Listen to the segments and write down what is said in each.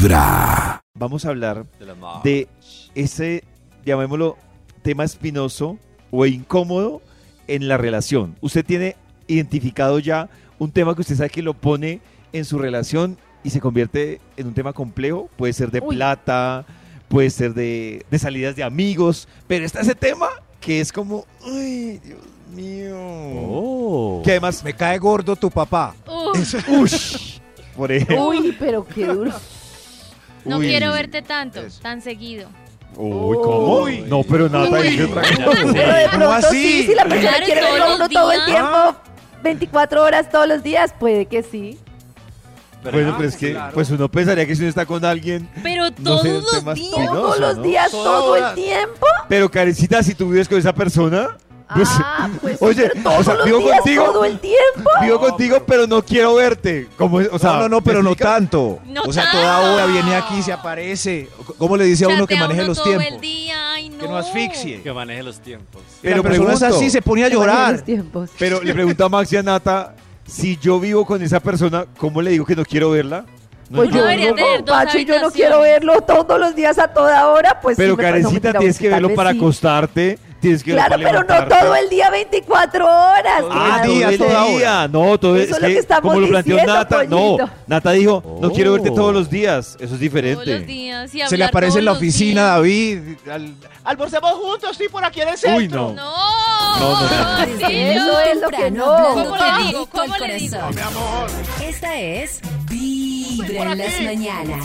Vibra. Vamos a hablar De ese, llamémoslo, tema espinoso o incómodo en la relación. Usted tiene identificado ya un tema que usted sabe que lo pone en su relación y se convierte en un tema complejo. Puede ser de Uy. plata, puede ser de, de salidas de amigos, pero está ese tema que es como, ay, Dios mío. Oh. Que además, Me cae gordo tu papá. Uf, ush, por ejemplo. Uy, pero qué duro. No Uy. quiero verte tanto, Eso. tan seguido. Uy, ¿cómo? Uy. No, pero nada, dice otra cosa. Pero de ¿Cómo pronto así? sí, si la persona Claro, quiere todos verlo a uno los todo el días. tiempo, 24 horas todos los días, puede que sí. Bueno, pero es que claro. pues uno pensaría que si uno está con alguien, Pero No todos sé, los días. Todos los ¿no? días, todo el tiempo. pero Karencita, si tú vives con esa persona, Ah, pues oye, o sea, los vivo días, contigo. todo el tiempo. vivo contigo, pero no quiero verte. Como, o sea, no, no, no, pero ¿me no tanto. No o sea, tanto. toda hora viene aquí, se aparece. ¿Cómo le dice a uno que maneje uno los todo el tiempos? día, ay, no. Que no asfixie. Que maneje los tiempos. Pero la persona es pregunto. así, se pone a llorar. los tiempos. Pero le pregunto a Max y a Nata, si yo vivo con esa persona, ¿cómo le digo que no quiero verla? No Pues yo con dos Pacho y yo no quiero verlo todos los días a toda hora, pues pero sí no, Karencita, tienes que verlo para sí. Tienes que Claro, pero no todo el día 24 horas. Ah, todo día, el toda día. No, todo Eso es lo que, que estamos como lo planteó diciendo, Nata, no. Nata dijo, no quiero verte Oh. todos los días. Eso es Todos diferente. los días. y Se le aparece en la todos oficina, días. David. al- Almorcemos juntos, estoy por aquí en el centro. Uy, no. No, No, no, no. ¿en Eso es lo que no. ¿Cómo ¿Cómo le digo? ¿Cómo le digo? Mi amor. Esta es Vibra en las mañanas.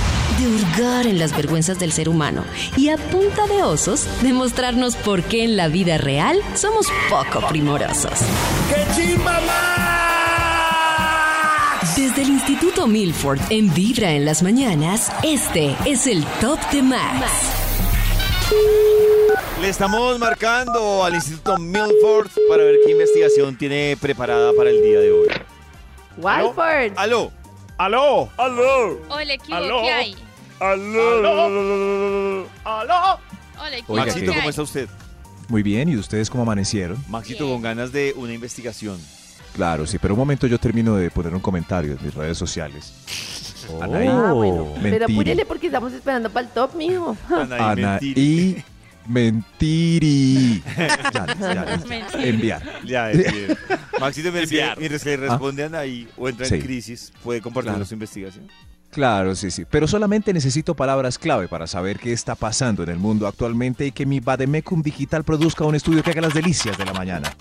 De hurgar en las vergüenzas del ser humano. Y a punta de osos, demostrarnos por qué en la vida real somos poco primorosos. Desde el Instituto Milford en Vibra en las mañanas, este es el Top de Max. Le estamos marcando al Instituto Milford para ver qué investigación tiene preparada para el día de hoy. Walford. ¿Aló? ¡Aló! ¿Aló? Hola, Aló. ¿qué hay? ¡Aló! ¡Aló! Hola, Maxito, ¿qué ¿cómo está usted? Muy bien, ¿y ustedes cómo amanecieron? Maxito, Bien. con ganas de una investigación. Claro, sí, pero un momento yo termino de poner un comentario en mis redes sociales. Anaí. Ah, bueno. Oh, Pero apúrele porque estamos esperando para el top, mijo. Ana y Mentiri. Ya, ya, ya. Enviar. Ya, es bien. Maxito, me Enviar. mientras le responden ahí o entra en Sí. crisis, puede compartirnos Claro. su investigación. Claro, sí, sí. Pero solamente necesito palabras clave para saber qué está pasando en el mundo actualmente y que mi Bademecum Digital produzca un estudio que haga las delicias de la mañana.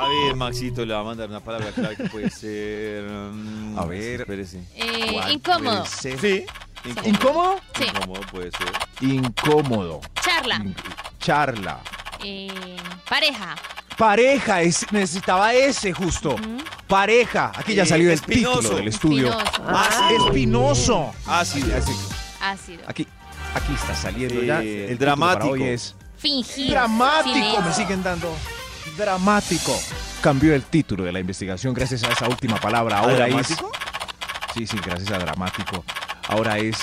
A ver, Maxito, le va a mandar una palabra clave que puede ser... mm, A ver. Espérese. Eh, ¿Cuál incómodo. ser? Sí. ¿Incómodo? Sí. Incómodo puede ser. Incómodo. Charla. In- charla. Eh, pareja. Pareja, es- necesitaba ese justo. Pareja. Aquí ya Eh, salió el espinoso. título del estudio. Espinoso. Ah, espinoso. Ácido. Ácido. Aquí, aquí está saliendo Eh, ya. el dramático. hoy es Fingir. dramático. Silencio. Me siguen dando dramático. Cambió el título de la investigación gracias a esa última palabra. ¿Ah, Ahora dramático? es. Sí, sí, gracias a dramático. Ahora es.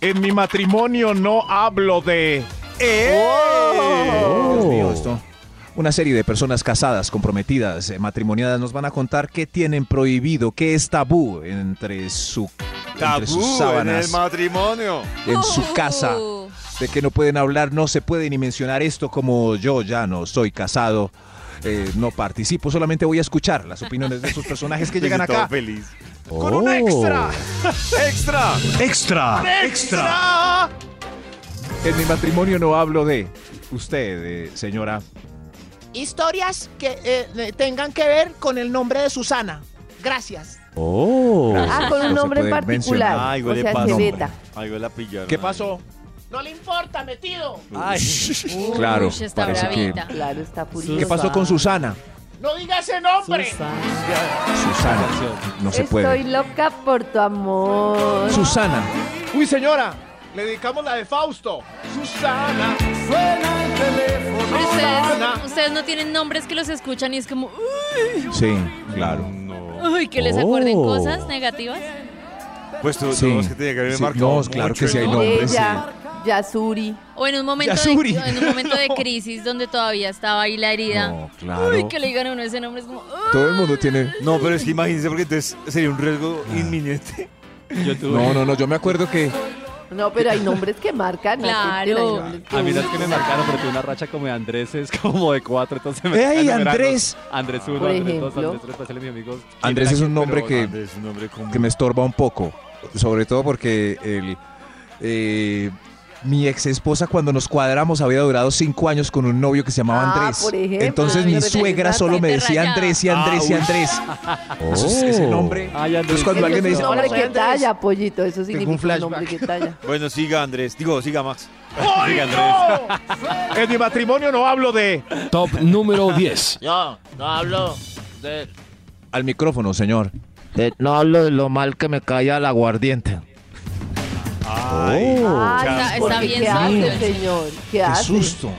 En mi matrimonio no hablo de. Oh, Dios mío, esto. Una serie de personas casadas, comprometidas, eh, matrimoniadas nos van a contar qué tienen prohibido, qué es tabú entre su entre sus Tabú en sábanas, el matrimonio. en su casa, Uh, de que no pueden hablar, no se puede ni mencionar esto como yo ya no soy casado, eh, no participo, solamente voy a escuchar las opiniones de sus personajes que llegan acá. feliz. Con un extra. ¡Extra! ¡Extra! ¡Extra! En mi matrimonio no hablo de usted, eh, señora. Historias que eh, tengan que ver con el nombre de Susana. Gracias. Oh. Ah, con un nombre en particular. mencionar. Algo o sea. Algo la pillaron. ¿Qué pasó? No le importa, metido. Ay. uy, Claro, está parece que- bravita. Claro, está furiosa. ¿Qué pasó con Susana? No diga ese nombre. Susana. No se puede. Estoy loca por tu amor. Susana. Uy, señora. Le dedicamos la de Fausto. Susana. Pero Susana. ustedes, ustedes no tienen nombres que los escuchan y es como, "Uy, Sí, claro. uy, que les acuerden Oh. cosas negativas. Pues tú, Sí. que que haber Sí, marcado no, claro que sí hay el nombres. Ella, Yasuri. O en un momento, Yasuri. de, en un momento de crisis donde todavía estaba ahí la herida. No, claro. Uy, que le digan a uno ese nombre es como, "Uy". Todo el mundo tiene. No, pero es que imagínense porque entonces sería un riesgo inminente. Yo tuve- No, no, no. Yo me acuerdo que. No, pero hay nombres que marcan. Claro. Que A mí no es uno- que me marcaron, pero tuve una racha como de Andrés, es como de cuatro, entonces me ¡Ey. Andrés! Andrés 1, Por Andrés 2, ejemplo. Andrés 3, pasarle a mi amigo. Andrés es un nombre que- Andrés, un nombre como... que me estorba un poco. Sobre todo porque el, eh, mi ex esposa, cuando nos cuadramos, había durado cinco años con un novio que se llamaba Ah, Andrés. por ejemplo, Entonces mi suegra solo me decía. Andrés y Andrés y Andrés. Entonces, ese nombre. Ay, Andrés. Entonces, cuando alguien me es dice, un nombre "Hola, que soy Andrés". talla, pollito. Eso significa un un, flashback. nombre que talla. Bueno, siga Andrés. Digo, siga Max. En mi matrimonio no hablo de. Top número 10. Yo no hablo de, al micrófono, señor. de- no hablo de lo mal que me caía el aguardiente. Ay, Ay, está- bien ¿Qué hace, sucio. señor? ¿Qué Qué hace? susto.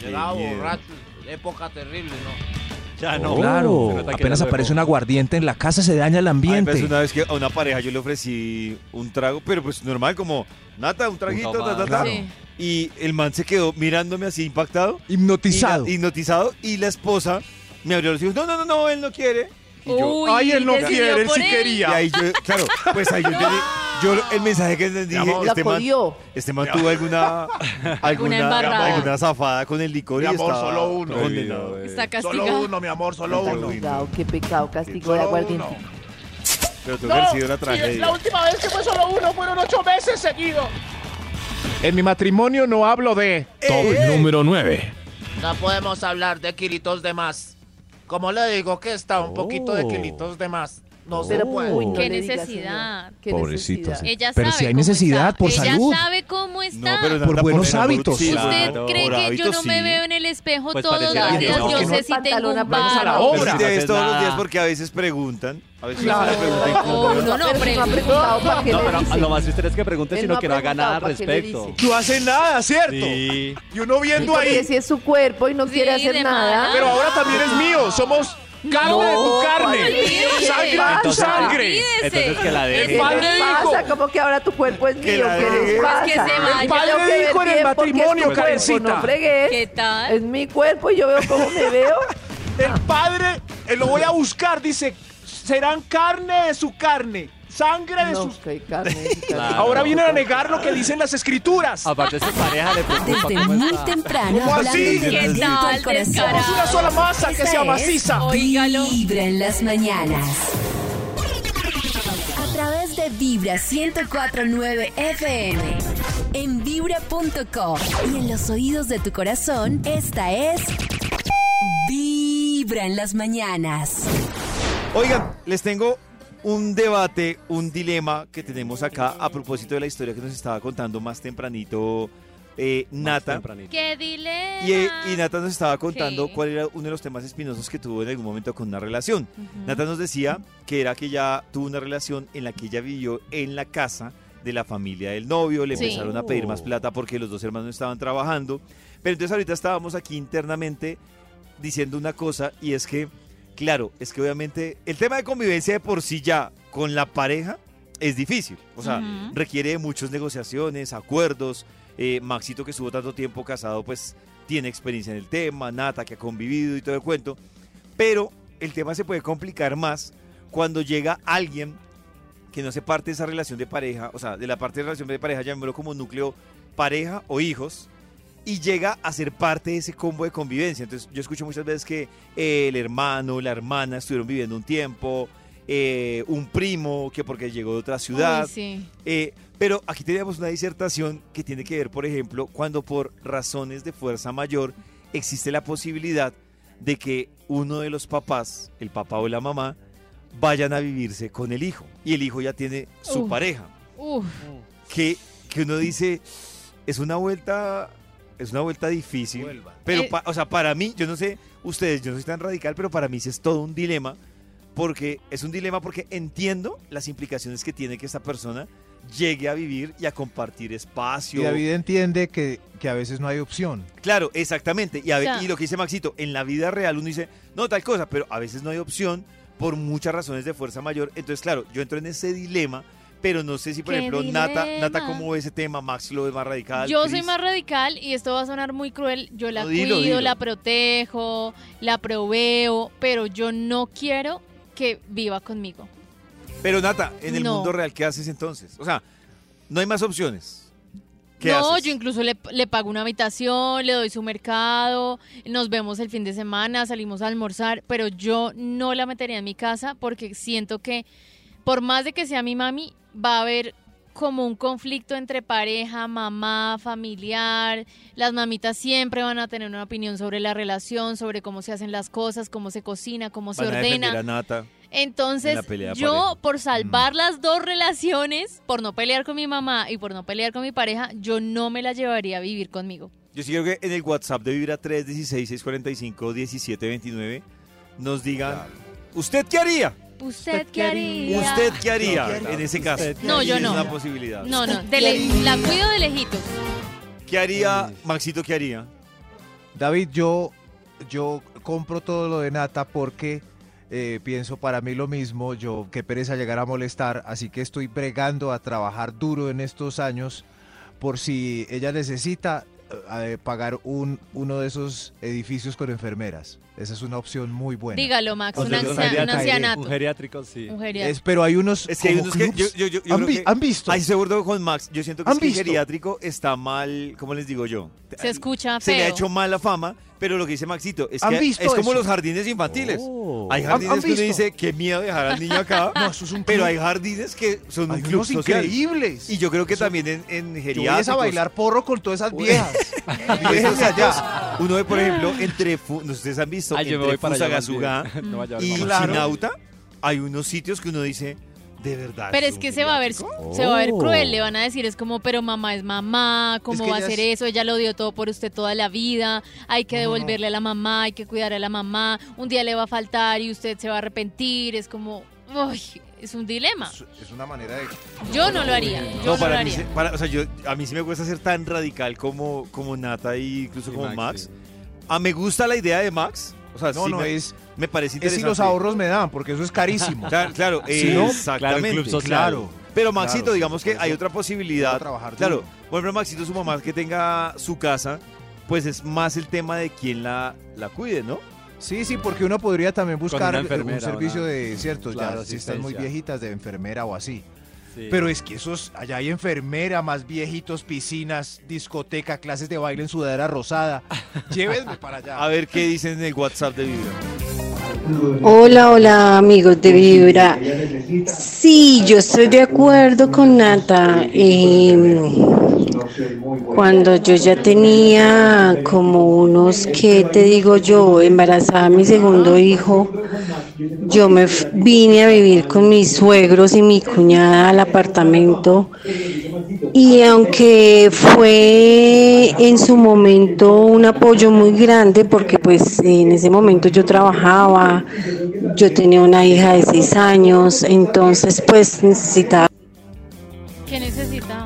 Llegaba borracho, época terrible, ¿no? ya no. Oh. Claro, Se nota que apenas aparece un aguardiente en la casa, se daña el Ay, ambiente. pues una vez que a una pareja yo le ofrecí un trago, pero pues normal, como Nata, un traguito, ta, ta. Sí. Y el man se quedó mirándome así impactado. Hipnotizado. Y la- hipnotizado. Y la esposa me abrió los ojos. No, no, no, no, él no quiere. Y yo, Uy, Ay, él no decidió quiere, él por sí él. y quería. ahí yo, claro, pues ahí yo entendí. Yo el mensaje que entendí, dije, La este man, este man tuvo alguna, alguna, embarrada. alguna zafada con el licor y Mi amor, estaba solo uno. condenado. Está Solo castigado. uno, mi amor, solo uno. Castigado, qué pecado, castigo de Solo aguardiente. uno. Pero tuvo que haber sido una tragedia. la última vez que fue solo uno fueron ocho meses seguidos. En mi matrimonio no hablo de. Top número 9. No podemos hablar de kilitos de más. Como le digo que está un poquito de Oh. kilitos de más. No se puede. uy, no Qué necesidad. Qué Pobrecito, necesidad. sí. Ella Pero sabe si hay cómo necesidad, está. por Ella salud. sabe cómo está. pero Por buenos por- hábitos. ¿Usted claro, cree por que yo no me veo en el espejo Pues todos los días? no. Yo sé no si tengo pantalón un a la barro. Pero obra. si te ves haces todos los días porque a veces preguntan. A veces Claro. se preguntan No, uno no Pero no preguntado para qué No, le pero lo más triste es que pregunte, sino no que no haga nada al preguntado, ¿para qué le respecto. No hace nada, ¿cierto? Sí. Y uno viendo Porque ahí. si es su cuerpo y no quiere hacer nada. Pero ahora también es mío. Somos carne de tu carne. Sangre de tu Entonces- sangre. Entonces que la ¿Qué deje. les padre dijo- pasa? Como que ahora tu cuerpo es Que mío. ¿Qué les pasa? que se vaya. El padre dijo en el matrimonio, Karencita. ¿Qué tal? Es mi cuerpo y yo veo cómo me veo. El padre, eh, lo voy a buscar, dice, serán carne de su carne, sangre de No, sus... Claro. Ahora vienen a negar lo que dicen las escrituras. Aparte, su pareja le preocupa Desde cómo muy está. temprano, ¿Cómo hablando así? de ¿Qué directo tal, al corazón. descarado? Somos una sola masa que Esta sea es maciza. Óigalo. Vibra en las mañanas. A través de Vibra 1049 FM. En vibra.com. Y en los oídos de tu corazón, esta es. Vibra en las mañanas. Oigan, les tengo un debate, un dilema que tenemos acá a propósito de la historia que nos estaba contando más tempranito eh, Nata. Tempranito. ¿Qué dilema? Y, eh, y Nata nos estaba contando ¿Qué? cuál era uno de los temas espinosos que tuvo en algún momento con una relación. Nata nos decía que era que ella tuvo una relación en la que ella vivió en la casa de la familia del novio, le Sí. empezaron a pedir más plata porque los dos hermanos estaban trabajando. Pero entonces ahorita estábamos aquí internamente diciendo una cosa y es que, claro, es que obviamente el tema de convivencia de por sí ya con la pareja es difícil. O sea, requiere de muchas negociaciones, acuerdos. Eh, Maxito, que estuvo tanto tiempo casado, pues tiene experiencia en el tema, Nata, que ha convivido y todo el cuento. Pero el tema se puede complicar más cuando llega alguien que no se parte de esa relación de pareja, o sea, de la parte de relación de pareja, llamémoslo como núcleo pareja o hijos, y llega a ser parte de ese combo de convivencia. Entonces, yo escucho muchas veces que eh, el hermano, la hermana estuvieron viviendo un tiempo, eh, un primo que porque llegó de otra ciudad. Uy, sí. Eh, pero aquí tenemos una disertación que tiene que ver, por ejemplo, cuando por razones de fuerza mayor existe la posibilidad de que uno de los papás, el papá o la mamá, vayan a vivirse con el hijo. Y el hijo ya tiene su pareja. Uf. Que, que uno dice, es una vuelta, es una vuelta difícil. Pero, Eh. pa- o sea, para mí, yo no sé, ustedes, yo no soy tan radical, pero para mí sí es todo un dilema. Porque es un dilema porque entiendo las implicaciones que tiene que esta persona llegue a vivir y a compartir espacio. Y David entiende que, que a veces no hay opción. Claro, exactamente. Y, a y lo que dice Maxito, en la vida real uno dice, no, tal cosa, pero a veces no hay opción por muchas razones de fuerza mayor. Entonces, claro, yo entro en ese dilema, pero no sé si, por ¿Qué ejemplo, Nata, dilema? Nata, ¿cómo ve ese tema? Max lo ve más radical. Yo soy más radical y esto va a sonar muy cruel. Yo la No, dilo, cuido, dilo. la protejo, la proveo, pero yo no quiero que viva conmigo. Pero Nata, en el No. mundo real, ¿qué haces entonces? O sea, no hay más opciones. ¿Qué no, haces? yo incluso le, le pago una habitación, le doy su mercado, nos vemos el fin de semana, salimos a almorzar, pero yo no la metería en mi casa porque siento que por más de que sea mi mami, va a haber como un conflicto entre pareja, mamá, familiar. Las mamitas siempre van a tener una opinión sobre la relación, sobre cómo se hacen las cosas, cómo se cocina, cómo se Van ordena. a Nata. Entonces, En yo pareja. Por salvar las dos relaciones, por no pelear con mi mamá y por no pelear con mi pareja, yo no me la llevaría a vivir conmigo. Yo sí creo que en el WhatsApp de Vibra 316-645-1729 nos digan, ¿usted qué haría? ¿Usted qué haría? ¿Usted qué haría en ese caso? ¿Usted qué No, yo Es no. una posibilidad. No, no, de le- la cuido de lejitos. ¿Qué haría, Maxito, qué haría? David, yo, yo compro todo lo de Nata porque eh, pienso para mí lo mismo. Yo, qué pereza llegar a molestar, así que estoy bregando a trabajar duro en estos años por si ella necesita eh, pagar un, uno de esos edificios con enfermeras. Esa es una opción muy buena. Dígalo, Max, O un, sea, ancia- un ancianato. Un geriátrico, sí. Un geriátrico. Es- pero hay unos. Es que hay como unos que yo, yo- yo- yo ¿Han, creo vi- que- han visto? Ahí seguro con Max. Yo siento que, ¿Han es que el geriátrico está mal, ¿cómo les digo yo? Se escucha Se le ha feo. hecho mala fama, pero lo que dice Maxito es ¿Han que visto es como eso? los jardines infantiles. Oh. Hay ¿Han- jardines han que uno dice, qué miedo dejar al niño acá. No, eso es un pero hay jardines que son Hay un club increíbles. Y yo creo que Eso- también en, en Yo voy geriátricos. a bailar porro con todas esas viejas. Déjenme allá. Uno ve, por ejemplo, entre, no sé si ustedes han visto, Ay, yo entre. Fusagasugá. No y. Chinauta, hay unos sitios que uno dice, de verdad. Pero ¿es que se va a ver, se va a ver Oh. cruel, le van a decir, es como, pero mamá es mamá, ¿cómo que va a hacer es- eso? Ella lo dio todo por usted toda la vida, hay que devolverle a la mamá, hay que cuidar a la mamá, un día le va a faltar y usted se va a arrepentir, es como, uy, es un dilema. Es- una manera de. Yo no lo haría, yo No, no, para lo mí, haría. para- o sea, yo, a mí sí me cuesta ser tan radical como, como Nata y incluso como Max, Max. sí. Ah, me gusta la idea de Max. O sea, No, sí no, me, es, me parece es si interesante. los ahorros me dan, porque eso es carísimo. Claro, claro, no, exactamente. claro, club. Claro. Pero Maxito, Claro, digamos que hay otra posibilidad. a trabajar Claro, por ejemplo, Maxito, su mamá que tenga su casa, pues es más el tema de quién la, la cuide, ¿no? Sí, sí, porque uno podría también buscar un servicio una- de ciertos, Claro, ya si están muy viejitas de enfermera o así. Sí. Pero es que esos, allá hay enfermera, más viejitos, piscinas, discoteca, clases de baile en sudadera rosada. Llévenme para allá. A ver qué dicen en el WhatsApp de Vibra. Hola, hola amigos de Vibra. Sí, yo estoy de acuerdo con Nata. Eh, cuando yo ya tenía como unos, ¿qué te digo yo? Embarazada mi segundo hijo, yo me vine a vivir con mis suegros y mi cuñada al apartamento. Y aunque fue en su momento un apoyo muy grande, porque pues en ese momento yo trabajaba, yo tenía una hija de seis años, entonces pues necesitaba ¿Qué necesitaba?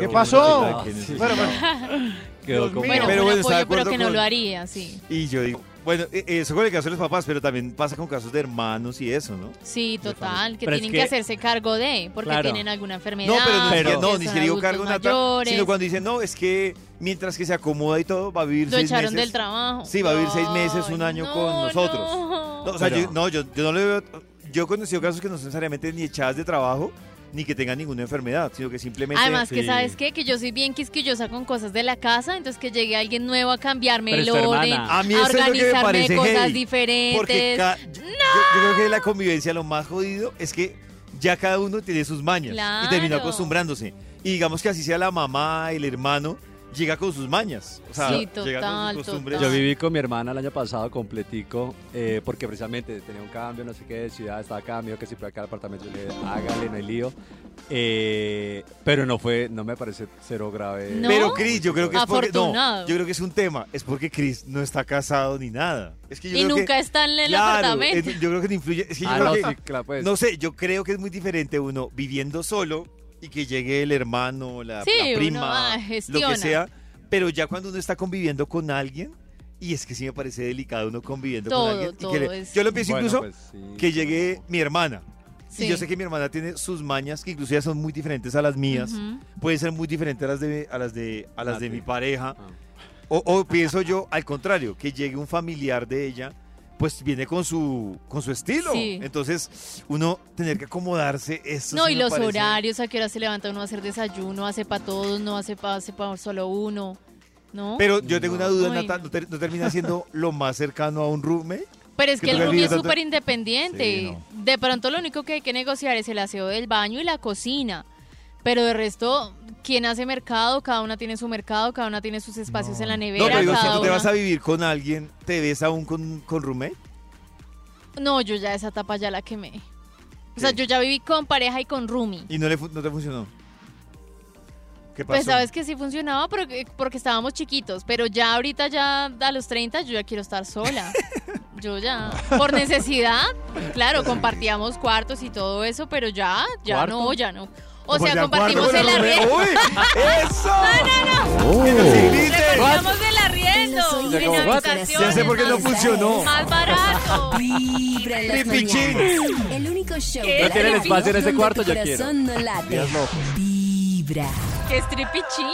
¿Qué, nos ¿Qué dejó pasó? que Sí. Bueno, bueno, Quedó como-. Bueno, Pero bueno, apoyo, pero que no lo haría, sí. Y yo digo, bueno, eh, eso con el caso de los papás, pero también pasa con casos de hermanos y eso, ¿no? Sí, total, que Pero es tienen que, que- hacerse cargo de, porque Claro. tienen alguna enfermedad. No, pero no, Pero- es que, no, ni siquiera digo cargo nata, mayores, sino cuando dicen, no, es que mientras que se acomoda y todo, va a vivir Lo seis echaron meses. del trabajo. Sí, va a vivir seis meses, un año no, con nosotros. no. No, o sea, Pero- yo, no, yo, yo no le veo. Yo he conocido casos que no son necesariamente ni echadas de trabajo, ni que tengan ninguna enfermedad, sino que simplemente. Además que Sí. sabes qué, que yo soy bien quisquillosa con cosas de la casa, entonces que llegue alguien nuevo a cambiarme Pero el orden. A mí a eso es lo que me organizarme parece cosas heavy, diferentes. Porque ca- yo, yo- yo creo que la convivencia lo más jodido es que ya cada uno tiene sus mañas y termina Claro. acostumbrándose. Y digamos que así sea la mamá, el hermano, llega con sus mañas. O sea, Sí, llega con total, sus costumbres. Yo viví con mi hermana el año pasado completico, eh, porque precisamente tenía un cambio, no sé qué, de ciudad, estaba acá, me dijo que si puede acá al apartamento, yo le dije, hágale, no hay lío. Eh, pero no fue, no me parece cero grave. No. Pero Chris, yo creo que es porque no, yo creo que es un tema, es porque Chris no está casado ni nada. Es que yo y creo nunca que, está en el claro, apartamento. es- yo creo que te influye, es que yo Ah, creo no, que- sí, claro, pues. no sé, yo creo que es muy diferente uno viviendo solo y que llegue el hermano, la, Sí, la uno, prima, ah, lo que sea. Pero ya cuando uno está conviviendo con alguien, y es que sí me parece delicado uno conviviendo Todo, con alguien. y que todo le- es- Yo lo pienso Bueno, incluso pues, sí. que llegue mi hermana. Sí. Y yo sé que mi hermana tiene sus mañas que incluso ya son muy diferentes a las mías. Ujú. Pueden ser muy diferentes a las de, a las de, a las A de mi pareja. Ah. O, o pienso yo, al contrario, que llegue un familiar de ella, pues viene con su, con su estilo. Sí. Entonces, uno tener que acomodarse, eso No, sí y los parece- horarios, a qué hora se levanta uno a hacer desayuno, hace para todos, no hace para hace pa solo uno, ¿no? Pero, Pero yo tengo una duda, Nata, no. ¿no, ter- no termina siendo lo más cercano a un roommate? es que el roomie es súper independiente. Sí. De pronto lo único que hay que negociar es el aseo del baño y la cocina. Pero de resto, quien hace mercado, cada una tiene su mercado, cada una tiene sus espacios en la nevera. No, pero digo, si tú te vas a vivir con alguien, ¿te ves aún con, con roommate? No, yo ya esa etapa ya la quemé. O sea, yo ya viví con pareja y con roomie. Y no, le, no te funcionó. ¿Qué pasó? Pues sabes que sí funcionaba pero que- porque estábamos chiquitos, pero ya ahorita ya a los 30 yo ya quiero estar sola. Yo ya, por necesidad, claro, compartíamos cuartos y todo eso, pero ya, ya ¿Cuarto? no, ya no. O Pues sea, ya compartimos el arriendo. ¡Uy! ¡Eso! Oh. ¡Que nos invite! Repartimos el arriendo en habitaciones. Ya sé por qué no funcionó. Más barato. Vibra en las. El único show ¿Qué? ¿No la tienen espacio en ese cuarto? Yo quiero. no. Vibra. Que stripichín.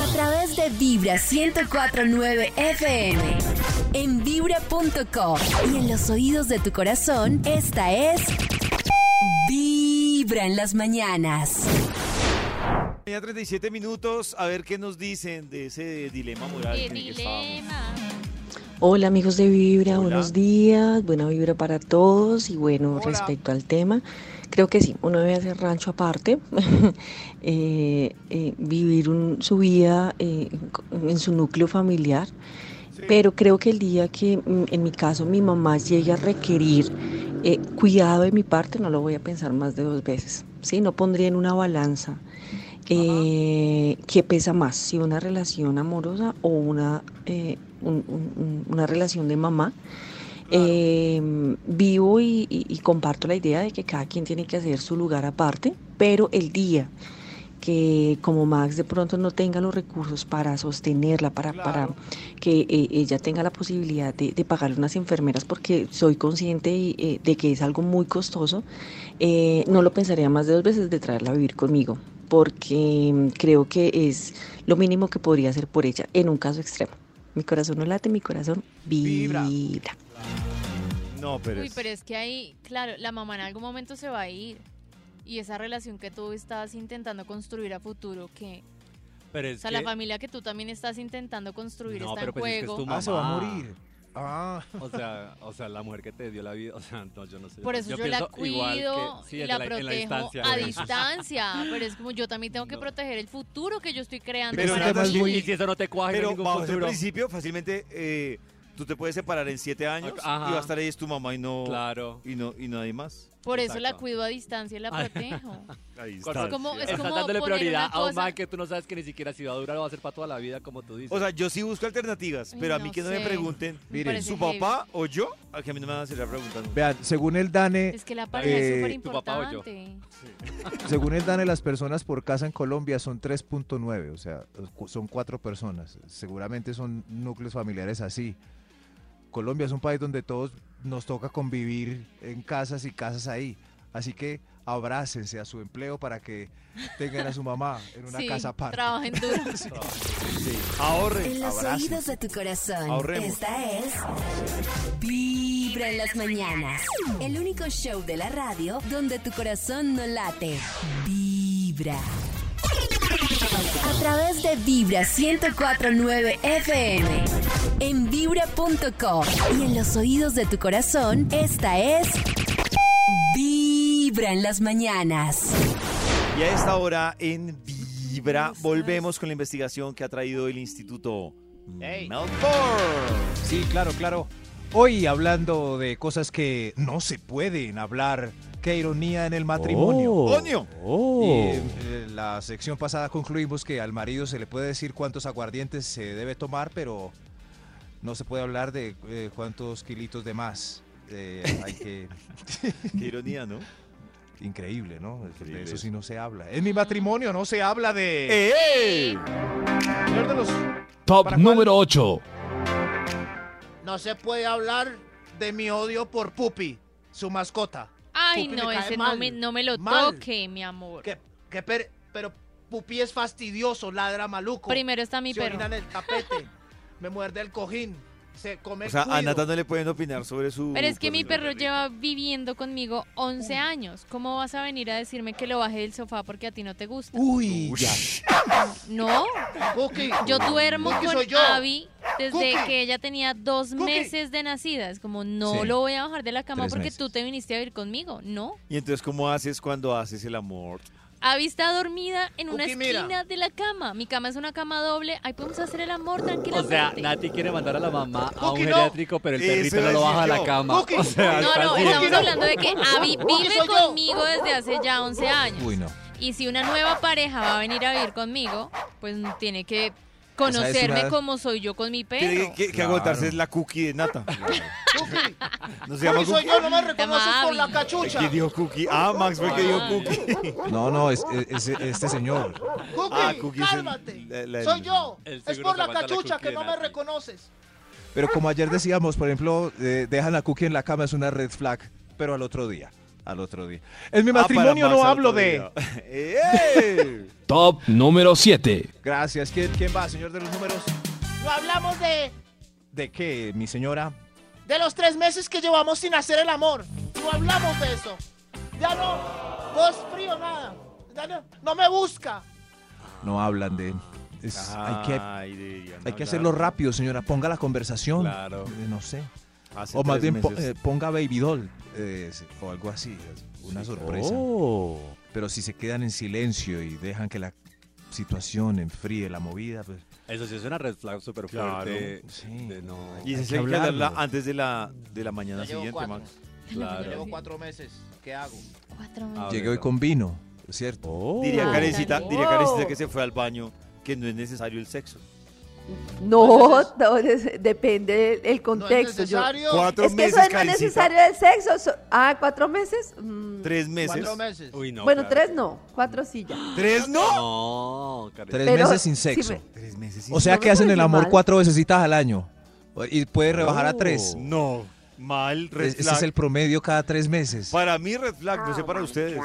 A través de Vibra 1049 FM. En vibra.com. Y en los oídos de tu corazón, esta es. Vibra en las mañanas. Ya 37 minutos, a ver qué nos dicen de ese dilema moral Qué en el que estábamos. dilema. Hola amigos de Vibra, Hola. buenos días, buena vibra para todos y bueno, Hola. respecto al tema, creo que sí, uno debe hacer rancho aparte, eh, eh, vivir un- su vida eh, en su núcleo familiar, pero creo que el día que mm, en mi caso mi mamá llegue a requerir eh, cuidado de mi parte, no lo voy a pensar más de dos veces, ¿sí? No pondría en una balanza eh, qué pesa más, si una relación amorosa o una, eh, un- un- un- una relación de mamá. Eh, vivo y, y- y comparto la idea de que cada quien tiene que hacer su lugar aparte, pero el día que como Max de pronto no tenga los recursos para sostenerla, para, para que eh, ella tenga la posibilidad de, de pagarle unas enfermeras, porque soy consciente y, eh, de que es algo muy costoso, eh, no lo pensaría más de dos veces de traerla a vivir conmigo, porque mm, creo que es lo mínimo que podría hacer por ella en un caso extremo. Mi corazón no late, mi corazón vibra. Vibra. No, pero, Uy, es- pero es que ahí, claro, la mamá en algún momento se va a ir. Y esa relación que tú estás intentando construir a futuro, que Pero o sea, que- la familia que tú también estás intentando construir No, está pero en pues es que es juego. tu Ah, se va a mamá. morir. Ah, O sea, o sea, la mujer que te dio la vida, o sea, no, yo no sé. Por eso yo, la que- cuido sí, y la, protejo distancia, a distancia. Pero es como yo también tengo que No. proteger el futuro que yo estoy creando. Pero para es muy- Y si eso no te hay pero ese futuro. principio, fácilmente eh, tú te puedes separar en 7 años Ajá. y va a estar ahí es tu mamá y no, Claro. y no, y nadie más. Por eso la cuido a distancia y la protejo. Ahí. Es como- es Estás como dándole prioridad a un man que tú no sabes que ni siquiera si va a durar o va a ser para toda la vida, como tú dices. O sea, yo sí busco alternativas, Ay, pero a no mí que no me pregunten, Me Miren, ¿su heavy. papá o yo? A que a mí no me van a hacer la pregunta nunca. vean, según el DANE, Es que la pareja Eh, es súper ¿tu papá o yo? importante. según el DANE, las personas por casa en Colombia son 3.9, o sea, son cuatro personas. Seguramente son núcleos familiares así. Colombia es un país donde todos nos toca convivir en casas y casas ahí. Así que abrácense a su empleo para que tengan a su mamá en una Sí, casa aparte. trabajen duro. Ahorren, En los abracen. oídos de tu corazón. Ahorremos. Esta es. Vibra en las mañanas. El único show de la radio donde tu corazón no late. Vibra. A través de Vibra 1049 FM. En vibra.com. Y en los oídos de tu corazón, esta es. Vibra en las mañanas. Y a esta hora en Vibra volvemos con la investigación que ha traído el Instituto Ey. Melbourne. Sí, claro, claro. Hoy hablando de cosas que no se pueden hablar. Qué ironía en el matrimonio. ¡Coño! Oh. Y eh, la sección pasada concluimos que al marido se le puede decir cuántos aguardientes se debe tomar, pero no se puede hablar de eh, cuántos kilitos de más. Eh, hay que... Qué ironía, ¿no? increíble, ¿no? De Increíble eso eso. sí no se habla. En mi matrimonio no se habla de... ¡Eh! Señor de los- Top ¿Para cuál? número 8. No se puede hablar de mi odio por Pupi, su mascota. Ay, Pupi no, me ese no me, no me lo mal. toque, mi amor. Que, que per- pero Pupi es fastidioso, ladra maluco. Primero está mi se perro. en el tapete, me muerde el cojín, se come O sea, a. Nata no le pueden opinar sobre su. Pero es que mi perro lleva viviendo conmigo 11 años. ¿Cómo vas a venir a decirme que lo baje del sofá porque a ti no te gusta? Uy, ya. No, Cookie, yo duermo Cookie, con yo. Abby desde Cookie. que ella tenía dos Cookie. meses de nacida. Es como, no Sí. lo voy a bajar de la cama Tres porque meses. tú te viniste a vivir conmigo. No. Y entonces, ¿cómo haces cuando haces el amor? Abby está dormida en una Cookie, mira. esquina de la cama. Mi cama es una cama doble. Ahí podemos hacer el amor O tranquilamente. sea, Nati quiere mandar a la mamá a un Cookie, no. geriátrico, pero el Eso perrito no iba a lo baja a decir la yo. cama. Cookie, O sea, No, está no, así. estamos hablando de que Abby vive soy yo. conmigo desde hace ya 11 años. Uy, no. Y si una nueva pareja va a venir a vivir conmigo, pues tiene que conocerme una- como soy yo con mi perro. Tiene que, que Claro. agotarse es la cookie de Nata. Cookie, No se llama Cookie soy yo, no me reconoces por la cachucha. ¿Quién dijo cookie? Ah, Max fue el que dijo cookie. No, no, es, es- es este señor. Cookie, Ah, Cookie es el- cálmate. la- la- soy yo. El Es por la la cachucha Cookie que no me reconoces. Pero como ayer decíamos, por ejemplo, eh, dejan a Cookie en la cama, es una red flag, pero al otro día. Al otro día. En mi Ah, matrimonio no hablo de. ¡Eh! Top número 7. Gracias. ¿Quién, ¿Quién va, señor de los números? No hablamos de, ¿De qué, mi señora? de los tres meses que llevamos sin hacer el amor. No hablamos de eso. Ya no. Vos frío, nada. Ya no, no me busca. No hablan de. es- hay que, hay que hacerlo rápido, señora. Ponga la conversación. Claro. Eh, no sé. Hace O más bien po- eh, ponga Baby Doll eh, o algo así. Una sorpresa. Oh. Pero si se quedan en silencio y dejan que la situación enfríe la movida, pues. Eso sí es una red flag súper Claro, fuerte. sí. de no- Y Hay ese que hablarla antes de la, de la mañana llevo siguiente, cuatro. Max. Llevo cuatro meses. ¿Qué hago? Cuatro meses. Llegué hoy con vino, ¿es cierto? Diría Ah, Karencita, claro. diría Karencita que se fue al baño, que no es necesario el sexo. No, no, es- depende del ¿No es contexto. Yo- necesario? Cuatro es que meses, eso no es Karencita. necesario del sexo. so- ah, ¿cuatro meses? Mm, Tres meses. Cuatro meses. Uy, no. bueno, claro. tres no, cuatro sí ya. ¿Tres no? No. Tres Pero meses sin sexo. me- Tres meses. O sea No que hacen el amor mal. cuatro veces al año. Y puede rebajar a tres. No, mal, red Es- Ese flag. es el promedio cada tres meses. Para mí red flag, no sé para ustedes.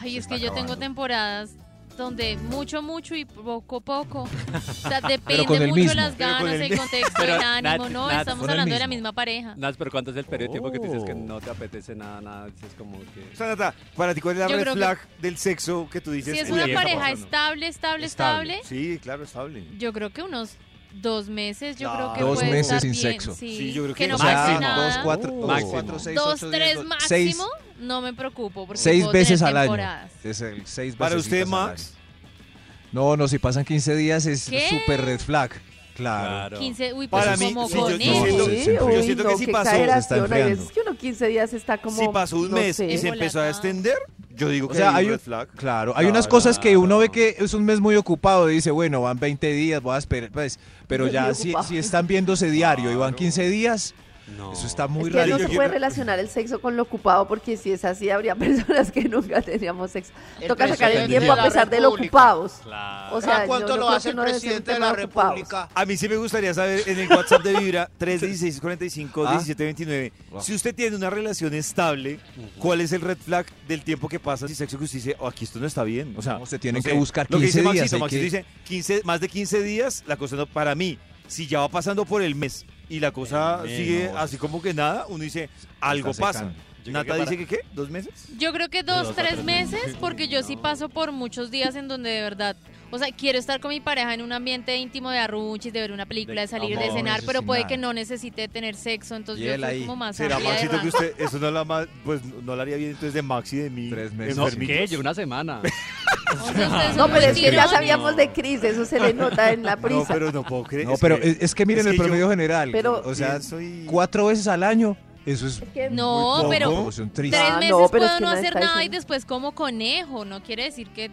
Ay, es que yo tengo temporadas donde mucho, mucho y poco, poco. O sea, depende mucho mismo. las ganas, el contexto, el ánimo, Nat, ¿no? Nat, Estamos hablando de la misma pareja. Nats, pero ¿cuánto es el periodo de tiempo que te dices que Oh. no te apetece nada, nada? Es como que... O sea, Nata, para ti, ¿cuál es la Yo red que- flag del sexo que tú dices? Si es "Uy, una ¿qué está pareja pasando"? estable, estable, Estable. estable, Sí, claro, estable. yo creo que unos dos meses, yo No. creo que Dos puede meses estar sin bien, sexo. Sí, Sí, yo creo que no nada. dos, cuatro, Oh. dos, cuatro, seis, Dos, ocho, tres diez, máximo, Seis, no me preocupo. Porque seis puedo veces tener al año. Es el seis Para usted, al Max, año. No, no, si pasan 15 días es ¿Qué? súper red flag. Claro. Claro. 15, uy, pues Para mí, como sí, yo- con yo él. siento- Sí, se uy, yo siento que no, sí qué pasó. Se está exageración. Hay enfriando. veces que uno 15 días está como. si pasó un no mes sé. y se empezó a extender, yo digo O que sea, hay hay un un- red flag. Claro, hay unas cosas que uno ve que es un mes muy ocupado y dice, bueno, van 20 días, voy a esperar, pues, pero Muy ya si, ocupado. si están viéndose diario y van 15 días, No. eso está muy es que raro. no se puede relacionar el sexo con lo ocupado porque si es así habría personas que nunca teníamos sexo. El Toca sacar el tiempo a pesar de lo República. ocupados. Claro. O sea, ¿A cuánto yo no lo hace el presidente de la de ocupados. República? A mí sí me gustaría saber en el WhatsApp de Vibra 31645 Ah. 1729 si usted tiene una relación estable, ¿cuál es el red flag del tiempo que pasa sin sexo que usted dice, oh, aquí esto no está bien? O sea, No, se tienen no que sé, buscar lo que 15 dice días, Maxito, Maxito que- dice 15, más de 15 días, la cosa no para mí. Si ya va pasando por el mes y la cosa sigue así como que nada, uno dice, algo pasa. Nata creo que dice que qué, dos meses. Yo creo que dos, tres tres meses, meses. porque yo sí No. paso por muchos días en donde de verdad, o sea, quiero estar con mi pareja en un ambiente íntimo de arrunchis, de ver una película, De de salir, de cenar, pero puede nada. que no necesite tener sexo, entonces yo soy ahí. como más ¿Será Maxito que usted, eso no la más, pues no la haría bien entonces de Max y de mí? Tres meses. No? ¿qué? Yo una semana. O sea, No, pero es que ya sabíamos de Cris, eso se le nota en la No, prisa. pero no puedo creer. No, pero que es, es que miren es el yo promedio general. Pero- o sea, pienso y- cuatro veces al año, eso es Es que- No, Muy pero triste. tres Ah, meses no, pero es puedo que no hacer nada y después como conejo, no quiere decir que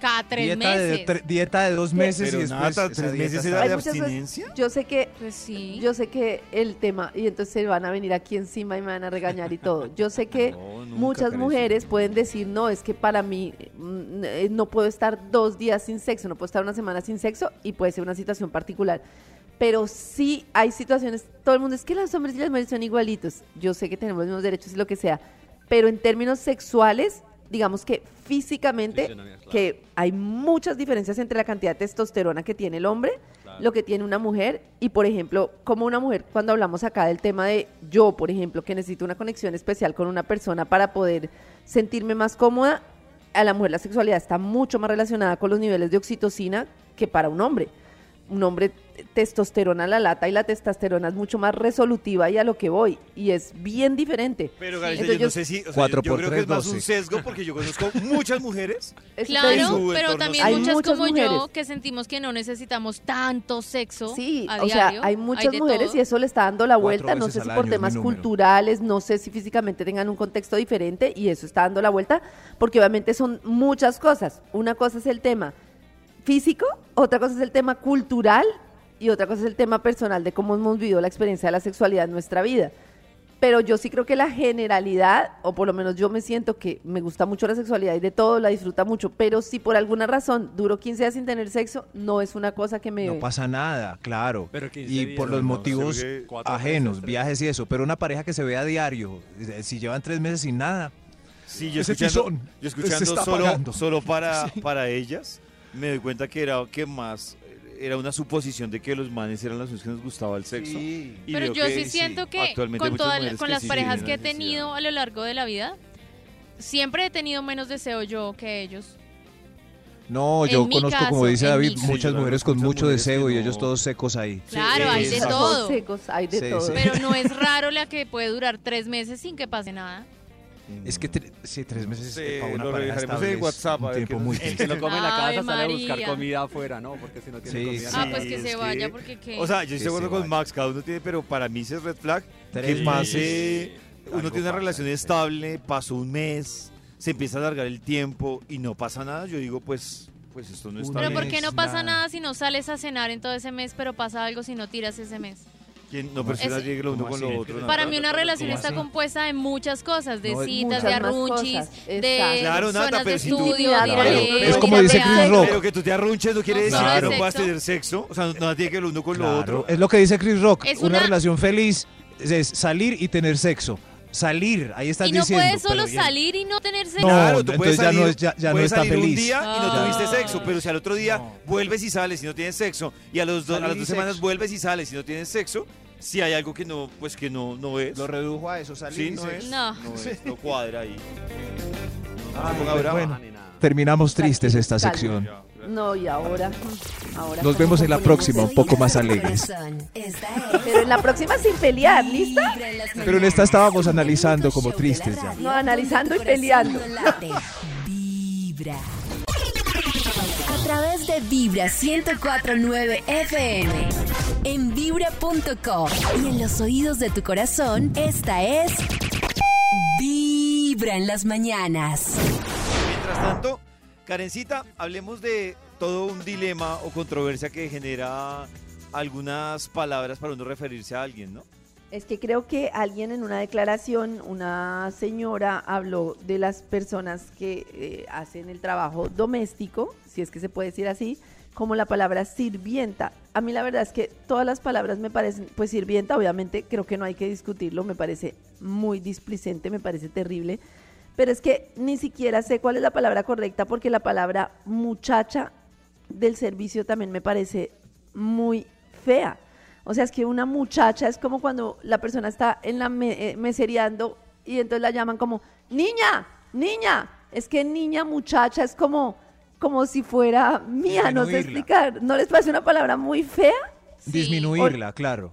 Cada tres dieta De, meses. tre- dieta de dos meses Pero y después esa ¿tres meses era de abstinencia? Yo sé que Pues sí. Yo sé que el tema, y entonces se van a venir aquí encima y me van a regañar y todo. Yo sé que No, muchas mujeres pueden decir, no, es que para mí mm, eh, no puedo estar dos días sin sexo, no puedo estar una semana sin sexo y puede ser una situación particular. Pero sí hay situaciones, todo el mundo es que los hombres y las mujeres son igualitos. Yo sé que tenemos los mismos derechos y lo que sea, pero en términos sexuales, digamos que físicamente, claro. que hay muchas diferencias entre la cantidad de testosterona que tiene el hombre, lo que tiene una mujer, y por ejemplo, como una mujer, cuando hablamos acá del tema de yo, por ejemplo, que necesito una conexión especial con una persona para poder sentirme más cómoda, a la mujer la sexualidad está mucho más relacionada con los niveles de oxitocina que para un hombre. Un hombre testosterona a la lata y la testosterona es mucho más resolutiva y a lo que voy, y es bien diferente. Pero, Entonces, yo no sé si. O sea, Cuatro yo, creo que es más un 12. sesgo porque yo conozco muchas mujeres. Claro, pero entorno también Hay muchas, muchas como mujeres. yo que sentimos que no necesitamos tanto sexo Sí, a o diario. sea, hay muchas mujeres todo. y eso le está dando la vuelta, no sé si por temas culturales, no sé si físicamente tengan un contexto diferente y eso está dando la vuelta, porque obviamente son muchas cosas. Una cosa es el tema físico, otra cosa es el tema cultural y otra cosa es el tema personal de cómo hemos vivido la experiencia de la sexualidad en nuestra vida. Pero yo sí creo que la generalidad, o por lo menos yo me siento que me gusta mucho la sexualidad y de todo, la disfruta mucho, pero si por alguna razón duro 15 días sin tener sexo, no es una cosa que me... No pasa nada, claro. Pero 15 y días, por los no, motivos ajenos, viajes y eso. Pero una pareja que se ve a diario, eh, si llevan tres meses sin nada, Sí, yo escuchando, yo escuchando solo, solo para, para ellas, me doy cuenta que era que más era una suposición de que los manes eran los únicos que nos gustaba el sexo. Y Pero yo que sí siento que actualmente con, todas- mujeres con que las sí parejas que he tenido a lo largo de la vida, siempre he tenido menos deseo yo que ellos. No, En yo conozco, como dice David, muchas Sí, mujeres con muchas mucho mujeres deseo y ellos todos secos ahí. Claro, hay de todo. secos, hay de Sí, todo. sí. Pero no es raro la que puede durar tres meses sin que pase nada. Es que tre- sí, tres meses Sí, para una lo pareja revisaremos estable en es WhatsApp, un tiempo muy El que lo come en la casa sale a buscar comida afuera, ¿no? Porque si no tiene Sí, comida. sí. ah, pues que es se que- vaya porque qué. O sea, yo estoy de acuerdo con. Max, cada uno tiene, pero para mí es red flag que pase, uno tiene una relación estable, pasó un mes, se empieza a alargar el tiempo y no pasa nada, yo digo, pues, pues esto no está pero bien. ¿por qué no es pasa nada. nada si no sales a cenar en todo ese mes, pero pasa algo si no tiras ese mes? ¿Quién- No personas Es- lleguen lo uno ¿Cómo con lo otro. Para nada. mí una relación ¿Cómo está así? compuesta de muchas cosas, de No, citas, de arrunchis, de. Claro, Nata, zonas de pero si tú- estudio, de a Claro, leer, es de como dice. Chris Rock. Pero que tú te arrunches no quiere No decir que no puedas sexo. tener sexo. O sea, no tiene que ver lo uno con lo Claro, otro. es lo que dice Chris Rock. Es una, una- relación feliz es salir y tener sexo. Salir, ahí estás Y no diciendo. puedes solo pero ya- salir y no tener sexo. No, Claro, tú puedes ya salir, no es- ya- ya no está salir un feliz. día y no Ay. tuviste sexo, pero si al otro día No. vuelves y sales y no tienes sexo, y a, los dos- a las dos semanas sexo. vuelves y sales y no tienes sexo, si hay algo que no, pues que no, no es. Lo redujo a eso, salir Sí, y no sexo. es. No. No es, no cuadra ahí. Ah, pues bueno, terminamos tristes esta sección. No, y ahora. ahora Nos ¿cómo vemos en la próxima, un poco más alegres. Pero en la próxima sin pelear, ¿lista? Pero en esta estábamos analizando como tristes ya. No, analizando y peleando. Vibra. A través de Vibra 1049 FM. En vibra.com. Y en los oídos de tu corazón, esta es. Vibra en las mañanas. Mientras tanto, Karencita, hablemos de todo un dilema o controversia que genera algunas palabras para uno referirse a alguien, ¿no? Es que creo que alguien en una declaración, una señora habló de las personas que eh, hacen el trabajo doméstico, si es que se puede decir así, como la palabra sirvienta. A mí la verdad es que todas las palabras me parecen, pues sirvienta, obviamente creo que no hay que discutirlo, me parece muy displicente, me parece terrible, pero es que ni siquiera sé cuál es la palabra correcta porque la palabra muchacha del servicio también me parece muy fea. O sea, es que una muchacha es como cuando la persona está en la me- eh, mesereando y entonces la llaman como niña, niña. Es que niña, muchacha es como, como si fuera mía, no sé explicar. ¿No les parece una palabra muy fea? Disminuirla, claro.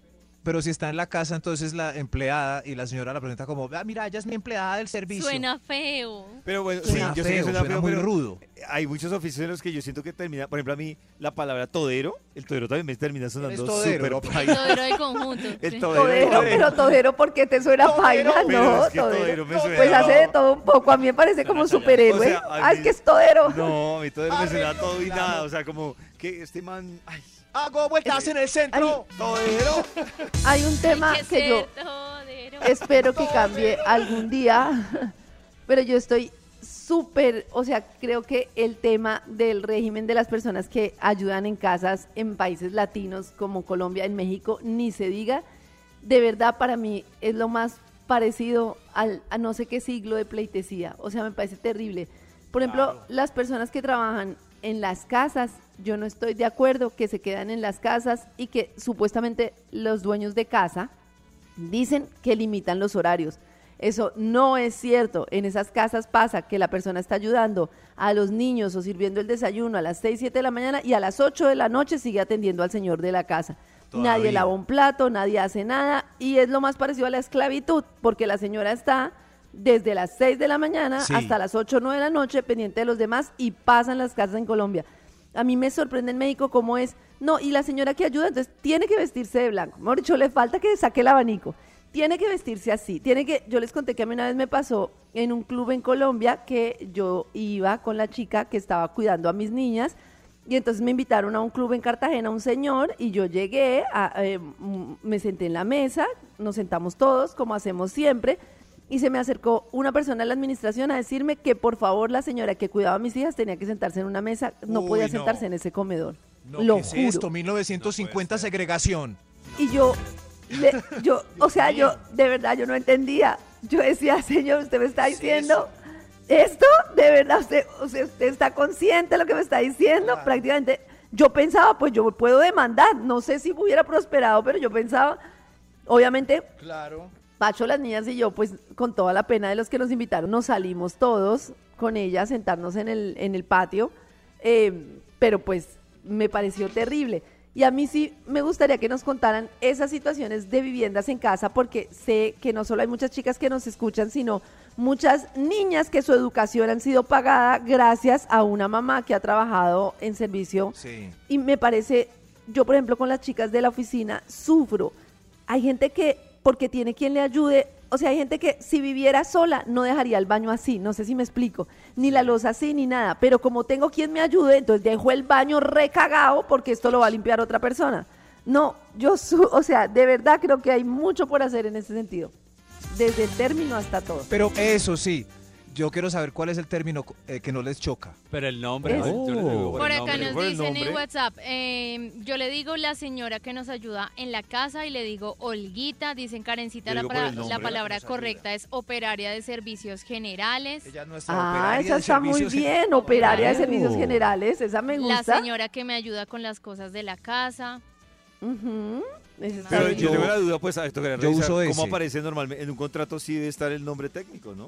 si está en la casa, entonces la empleada y la señora la presenta como, ah, mira, ella es mi empleada del servicio. Suena feo. Pero bueno, sí, Suena yo sé que feo, suena suena feo, muy pero rudo. Hay muchos oficios en los que yo siento que termina, por ejemplo, a mí la palabra todero, el todero también me termina sonando súper paila. Todero de conjunto. El todero. Todero, pero todero, ¿por qué te suena paila? Pero No, es que todero. todero me suena- Pues hace de todo un poco. A mí me parece como superhéroe. O sea, ah, es que es todero. No, a mí todero me suena todo y nada, o sea, como que este man, ay, Hago vueltas en el centro. todero. Hay un tema Hay que yo todero. espero que cambie algún día, pero yo estoy súper, o sea, creo que el tema del régimen de las personas que ayudan en casas en países latinos como Colombia, en México, ni se diga, de verdad para mí es lo más parecido al, a no sé qué siglo de pleitesía, o sea, me parece terrible. Por ejemplo, las personas que trabajan en las casas, yo no estoy de acuerdo que se quedan en las casas y que supuestamente los dueños de casa dicen que limitan los horarios. Eso no es cierto. En esas casas pasa que la persona está ayudando a los niños o sirviendo el desayuno a las 6, 7 de la mañana y a las 8 de la noche sigue atendiendo al señor de la casa. Nadie lava un plato, nadie hace nada y es lo más parecido a la esclavitud porque la señora está desde las 6 de la mañana Sí. hasta las 8 o 9 de la noche pendiente de los demás y pasan las casas en Colombia. A mí me sorprende en México cómo es, no, y la señora que ayuda, entonces tiene que vestirse de blanco. Mejor dicho, le falta que saque el abanico. Tiene que vestirse así. Tiene que, yo les conté que a mí una vez me pasó en un club en Colombia que yo iba con la chica que estaba cuidando a mis niñas y entonces me invitaron a un club en Cartagena, un señor, y yo llegué, a- eh, me senté en la mesa, nos sentamos todos, como hacemos siempre, y se me acercó una persona de la administración a decirme que por favor la señora que cuidaba a mis hijas tenía que sentarse en una mesa, no Uy, podía no. sentarse en ese comedor. No, Lo ¿qué es esto? 1950 segregación. Y yo, le- yo, o sea, yo, de verdad, yo no entendía. Yo decía, señor, usted me está diciendo esto, de verdad, usted, o sea, usted está consciente de lo que me está diciendo. Prácticamente, yo pensaba, pues yo puedo demandar. No sé si hubiera prosperado, pero yo pensaba, obviamente, Claro. Pacho, las niñas y yo, pues con toda la pena de los que nos invitaron, nos salimos todos con ella a sentarnos en el, en el patio, eh, pero pues me pareció terrible. Y a mí sí me gustaría que nos contaran esas situaciones de viviendas en casa, porque sé que no solo hay muchas chicas que nos escuchan, sino muchas niñas que su educación han sido pagada gracias a una mamá que ha trabajado en servicio Sí. y me parece, yo por ejemplo con las chicas de la oficina sufro. Hay gente que, porque tiene quien le ayude, o sea, hay gente que si viviera sola no dejaría el baño así, no sé si me explico, ni la loza así ni nada, pero como tengo quien me ayude, entonces dejo el baño recagado porque esto lo va a limpiar otra persona. No, yo, su- o sea, de verdad creo que hay mucho por hacer en ese sentido, desde el término hasta todo. Pero eso sí, yo quiero saber cuál es el término eh, que no les choca. Pero el nombre, Es- yo les digo Por el acá nombre. nos dicen en. WhatsApp, eh, yo le digo la señora que nos ayuda en la casa y le digo Olguita, dicen Karencita, la, la palabra correcta es operaria de servicios generales. Ella es nuestra Ah, esa está muy bien, operaria de servicios generales, esa me La gusta. señora que me ayuda con las cosas de la casa. Está Pero yo tengo la duda, pues, a esto yo uso cómo ese. aparece normalmente. En un contrato sí debe estar el nombre técnico, ¿no?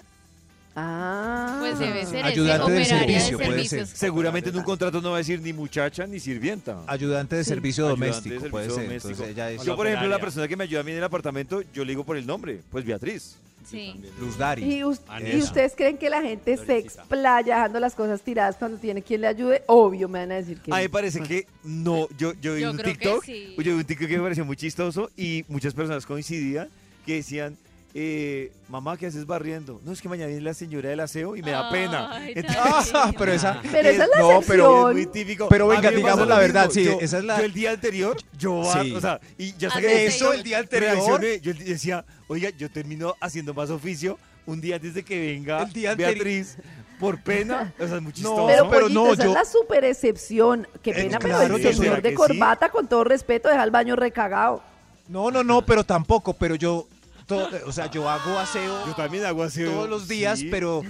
Ah. Pues debe ser ese, Ayudante operaria servicio, de puede ser. Seguramente en un contrato no va a decir ni muchacha ni sirvienta. Ayudante de Sí. servicio Ayudante de doméstico, servicio puede ser. doméstico. Entonces ella es Yo, por ejemplo, la persona que me ayuda a mí en el apartamento, yo le digo por el nombre, pues Beatriz. Sí. Luz Dari. ¿Y, ustedes creen que la gente se explaya dejando las cosas tiradas cuando tiene quien le ayude? Obvio, me van a decir que A mí no. me parece que no, yo, yo vi Yo un creo que TikTok, sí. yo vi un TikTok que me pareció muy chistoso y muchas personas coincidían que decían, eh, mamá, ¿qué haces barriendo? No, es que mañana viene la señora del aseo y me da pena. Ay, Entonces, Ah, pero esa. Pero esa es la no, es excepción. muy típico. Pero venga, digamos la verdad, sí, Yo- esa es la- Yo el día anterior, yo, Sí. o sea, y ya que Eso el día anterior. yo decía, oiga, yo termino haciendo más oficio un día antes de que venga El día Beatriz por pena. O sea, es muy chistoso. Pero, pero pollito, no, esa yo- es la super excepción. Qué Eh, pena, claro, pero el señor ¿será de corbata, con todo respeto, deja el baño recagado. No, no, no, pero tampoco. Pero yo, to- o sea, yo hago aseo Yo también hago aseo. todos los días, sí. pero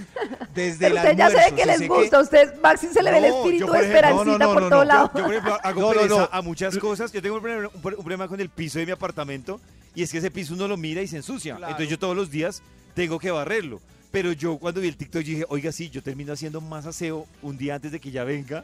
desde el usted ya sabe que les gusta. Usted, Maxi, se le ve el yo, espíritu de esperancita no, no, por no, todos no, lados. Yo, por ejemplo, hago pereza no. a muchas cosas. Yo tengo un problema, un pro- un problema con el piso de mi apartamento y es que ese piso uno lo mira y se ensucia. Claro. Entonces yo todos los días tengo que barrerlo. Pero yo cuando vi el TikTok yo dije, oiga, sí, yo termino haciendo más aseo un día antes de que ya venga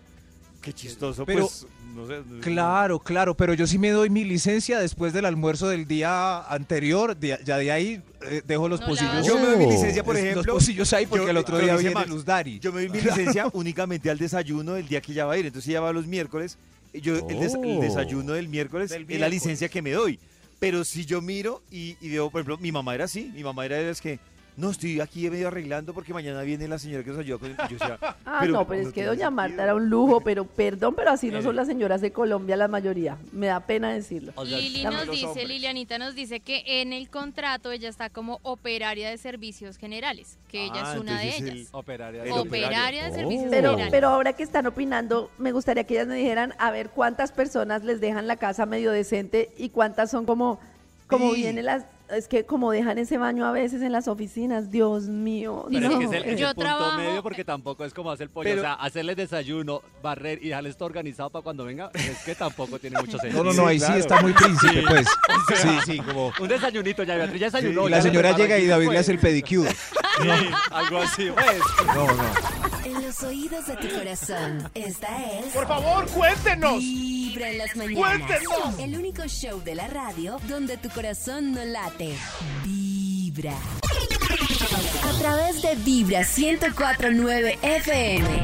Qué chistoso, Pero- pues, no sé, no sé. Claro, claro, pero yo sí me doy mi licencia después del almuerzo del día anterior, de- ya de ahí eh, dejo los No pocillos. Yo me doy mi licencia, por ejemplo. Los pocillos ahí porque yo- el otro día viene Luz Dari. Yo me doy mi licencia únicamente al desayuno del día que ya va a ir. Entonces ella va los miércoles. Yo, el, des- el Oh. desayuno del miércoles Del es la licencia que me doy. Pero si yo miro y, y veo, por ejemplo, mi mamá era así. Mi mamá era de las que, no, estoy aquí medio arreglando porque mañana viene la señora que nos ayuda con el... yo decía, Ah, no, pero es que doña sentido. Marta era un lujo, pero perdón, pero así no son las señoras de Colombia la mayoría. Me da pena decirlo. O sea, Lili nos dice, hombres. Lilianita nos dice que en el contrato ella está como operaria de servicios generales, que ella Ah, es una de ellas. operaria El de Operaria de Oh. servicios Pero, generales. pero ahora que están opinando, me gustaría que ellas me dijeran a ver cuántas personas les dejan la casa medio decente y cuántas son como, como Sí. vienen las, es que como dejan ese baño a veces en las oficinas, Dios mío. Pero no. es que es el, es el Yo punto trabajo- medio porque tampoco es como hacer pollo. Pero- o sea, hacerles desayuno, barrer y dejarles todo organizado para cuando venga, es que tampoco tiene mucho sentido. No, no, no, ahí sí claro. está muy príncipe, pues. Sí, sí, como... Un desayunito ya, Beatriz ya desayunó. La señora llega y David pues. le hace el pedicure. Sí, algo así, pues. No, no. En los oídos de tu corazón, esta es Por favor, cuéntenos. Vibra en las mañanas. Cuéntenos. El único show de la radio donde tu corazón no late. Vibra. A través de Vibra 1049 FM.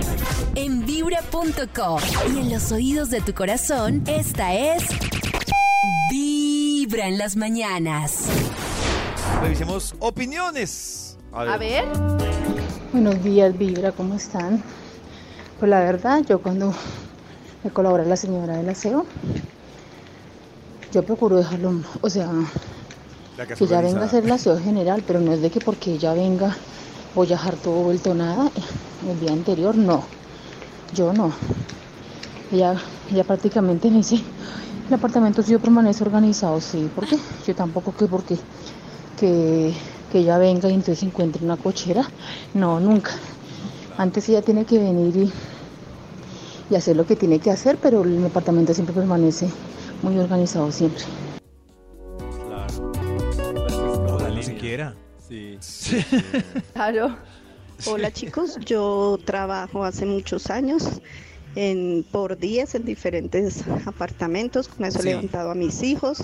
En vibra.com. Y en los oídos de tu corazón, esta es. Vibra en las mañanas. Revisemos opiniones. A ver, Buenos días, Vibra, ¿cómo están? Pues la verdad, yo cuando me colabora la señora del aseo, yo procuro dejarlo, o sea, que ya venga a hacer el aseo general, pero no es de que porque ella venga voy a dejar todo vuelto nada el día anterior, no, yo no. Ella, ella prácticamente me dice, el apartamento sí permanece organizado, sí, ¿por qué? Yo tampoco que porque que, que ella venga y entonces encuentre una cochera, no, nunca. Antes ella tiene que venir y, y hacer lo que tiene que hacer, pero el apartamento siempre permanece muy organizado siempre. Sí. claro. Hola chicos, yo trabajo hace muchos años en, por días en diferentes apartamentos, con eso he Sí. levantado a mis hijos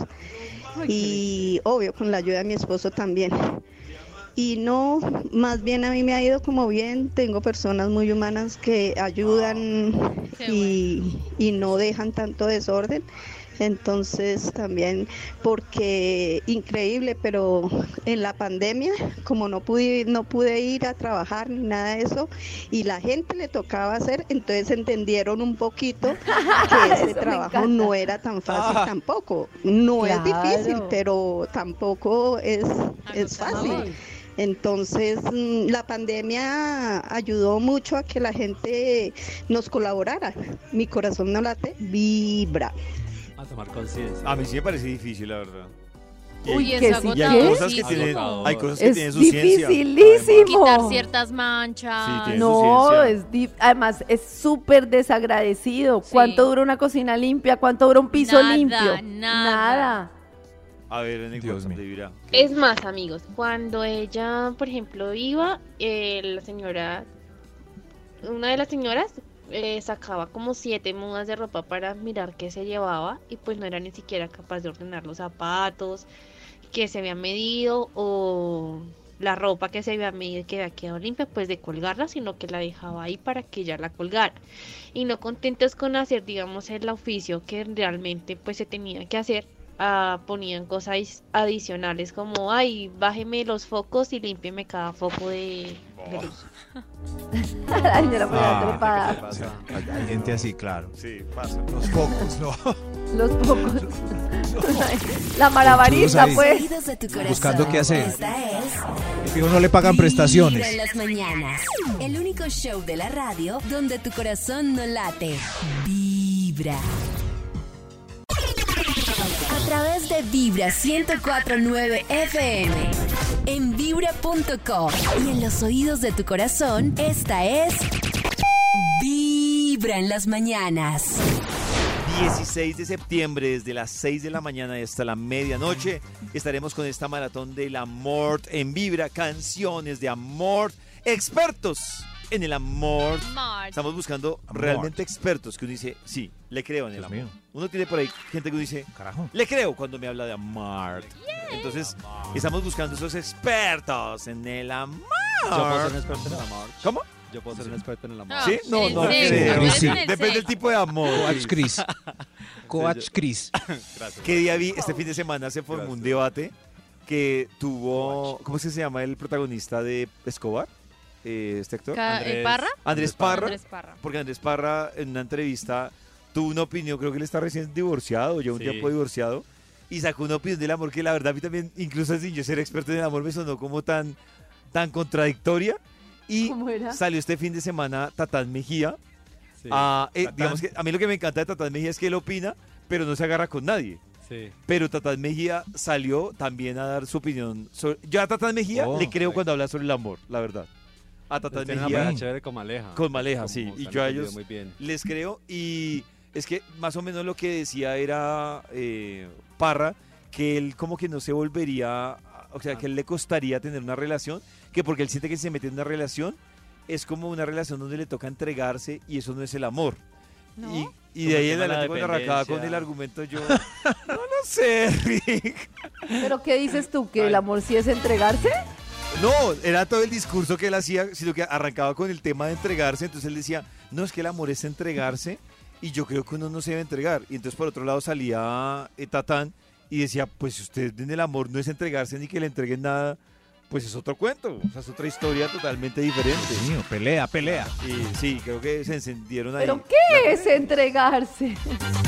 y obvio con la ayuda de mi esposo también. Y no, más bien a mí me ha ido como bien, tengo personas muy humanas que ayudan y, y no dejan tanto desorden. Entonces también, porque increíble, pero en la pandemia, como no pude, no pude ir a trabajar ni nada de eso, y la gente le tocaba hacer, entonces entendieron un poquito que ese trabajo no era tan fácil Ah. tampoco. No es difícil, pero tampoco es, es fácil. Entonces, mm, la pandemia ayudó mucho a que la gente nos colaborara. Mi corazón no late, vibra. A tomar conciencia. A mí sí me parece difícil, la verdad. Uy, hay- es que sí, y agotador. hay cosas que tienen, Agotador. hay cosas que Es tienen su ciencia. dificilísimo. Quitar ciertas manchas. Sí, tiene- su No, es además es súper desagradecido. Sí. ¿Cuánto dura una cocina limpia? ¿Cuánto dura un piso Nada, limpio? nada. A ver, en el Dios mío. Es más, amigos, cuando ella, por ejemplo, iba, eh, la señora, una de las señoras eh, sacaba como siete mudas de ropa para mirar qué se llevaba y pues no era ni siquiera capaz de ordenar los zapatos que se habían medido o la ropa que se había medido que había quedado limpia, pues de colgarla, sino que la dejaba ahí para que ella la colgara. Y no contentos con hacer, digamos, el oficio que realmente pues se tenía que hacer, ah, ponían cosas adicionales como, ay, bájeme los focos y límpieme cada foco de, de luz. La Ah, trepada. ¿qué O sea, pasa? hay, hay gente así, claro. Sí, pasa. Los focos, no. Los pocos. La malabarista, pues. Buscando qué hacer. Esta es. Fijo, no le pagan Vibra prestaciones. en las mañanas. El único show de la radio donde tu corazón no late. Vibra. A través de Vibra 1049 FM. En vibra.com. Y en los oídos de tu corazón, esta es. Vibra en las mañanas. 16 de septiembre, desde las 6 de la mañana hasta la medianoche, estaremos con esta maratón del amor en Vibra, canciones de amor, expertos en el amor. Estamos buscando Amor. realmente expertos que uno dice, sí, le creo en el Dios amor. mío. Uno tiene por ahí gente que uno dice, Carajo. le creo cuando me habla de amor. Entonces, estamos buscando esos expertos en el amor. Yo puedo ser un experto en el amor. ¿Cómo? Yo puedo ser un experto en el amor. ¿Sí? No, no creo. Sí. Depende del tipo de amor. Coach Chris. Coach Chris. Gracias. ¿Qué día vi? Este fin de semana se formó un debate que tuvo. ¿Cómo es que se llama el protagonista de Escobar? Eh, ¿Este actor? Ca- Andrés- ¿el Parra? Andrés Parra. Andrés Parra. Porque Andrés Parra en una entrevista tuvo una opinión, creo que él está recién divorciado, ya un Sí. tiempo divorciado, y sacó una opinión del amor que la verdad a mí también, incluso sin yo ser experto en el amor, me sonó como tan, tan contradictoria. Y ¿Cómo era? salió este fin de semana Tatán Mejía. Sí. a, eh, Tatán. digamos que a mí lo que me encanta de Tatán Mejía es que él opina, pero no se agarra con nadie. Sí. Pero Tatán Mejía salió también a dar su opinión. sobre- yo a Tatán Mejía Oh, le creo cuando habla sobre el amor, la verdad. A Tatán Mejía chévere con Maleja. con Maleja, sí. Y yo a ellos muy bien. les creo. Y es que más o menos lo que decía era eh, Parra, que él como que no se volvería, o sea, que a él le costaría tener una relación, que porque él siente que si se mete en una relación, es como una relación donde le toca entregarse y eso no es el amor. ¿No? Y, de ahí en adelante cuando arrancaba con el argumento yo, no lo sé, Rick. ¿Pero qué dices tú? ¿Que el amor sí es entregarse? No, era todo el discurso que él hacía, sino que arrancaba con el tema de entregarse. Entonces él decía, no, es que el amor es entregarse y yo creo que uno no se debe entregar. Y entonces por otro lado salía eh, Tatán y decía, pues si usted en el amor no es entregarse ni que le entreguen nada, pues es otro cuento. O sea, es otra historia totalmente diferente. Dios mío, pelea, pelea. Y sí, creo que se encendieron ahí. ¿Pero qué es entregarse?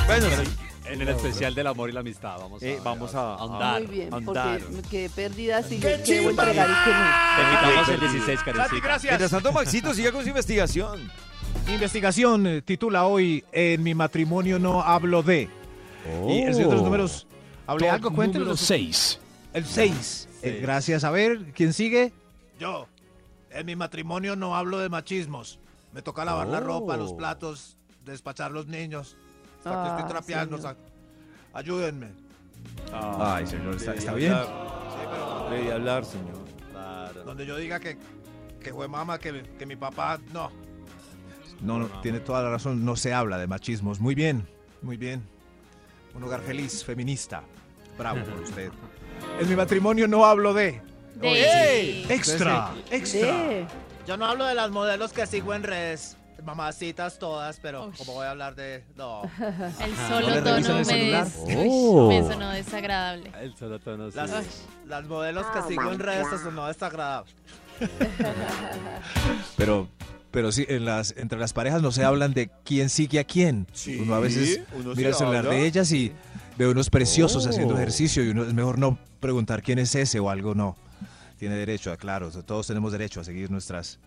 Bueno, sí, En el especial del amor y la amistad. Vamos a, Eh, vamos a- ahondar. Muy bien, andar. porque quedé perdida si qué debo entregar y qué no. Te invitamos el Perdido. 16, Santi, Karencita. Mientras gracias. tanto, Maxito, siga con su investigación. Investigación eh, titula hoy En mi matrimonio no hablo de. Y el señor de los números. ¿Hablé Top algo? número Cuéntenos. 6. El 6. Seis. gracias. A ver, ¿quién sigue? Yo, en mi matrimonio no hablo de machismos. Me toca lavar la ropa, los Oh. platos, despachar los niños. Hasta que Ah, estoy trapeando. señor. Ayúdenme. Ay, señor, está, bien. Sí, pero debí hablar, señor. Claro. donde yo diga que, que fue mamá, que, que mi papá, no. No, no, tiene toda la razón. No se habla de machismos. Muy bien, muy bien. Un hogar feliz, feminista. Bravo por usted. En mi matrimonio no hablo de. De... Extra, extra. De- Yo no hablo de las modelos que sigo en redes. Mamacitas todas, pero Ush. como voy a hablar de... No. El ¿No solo revisan tono el me, des- Oh. Me sonó desagradable. El solo tono, sí. Las, las modelos que sigo en redes, eso no es sagrado. Pero, pero sí, en las, entre las parejas no se hablan de quién sigue a quién. Sí, uno a veces uno mira el celular habla. de ellas y ve unos preciosos Oh. haciendo ejercicio y uno es mejor no preguntar quién es ese o algo, no. Tiene derecho, a, claro, todos tenemos derecho a seguir nuestras...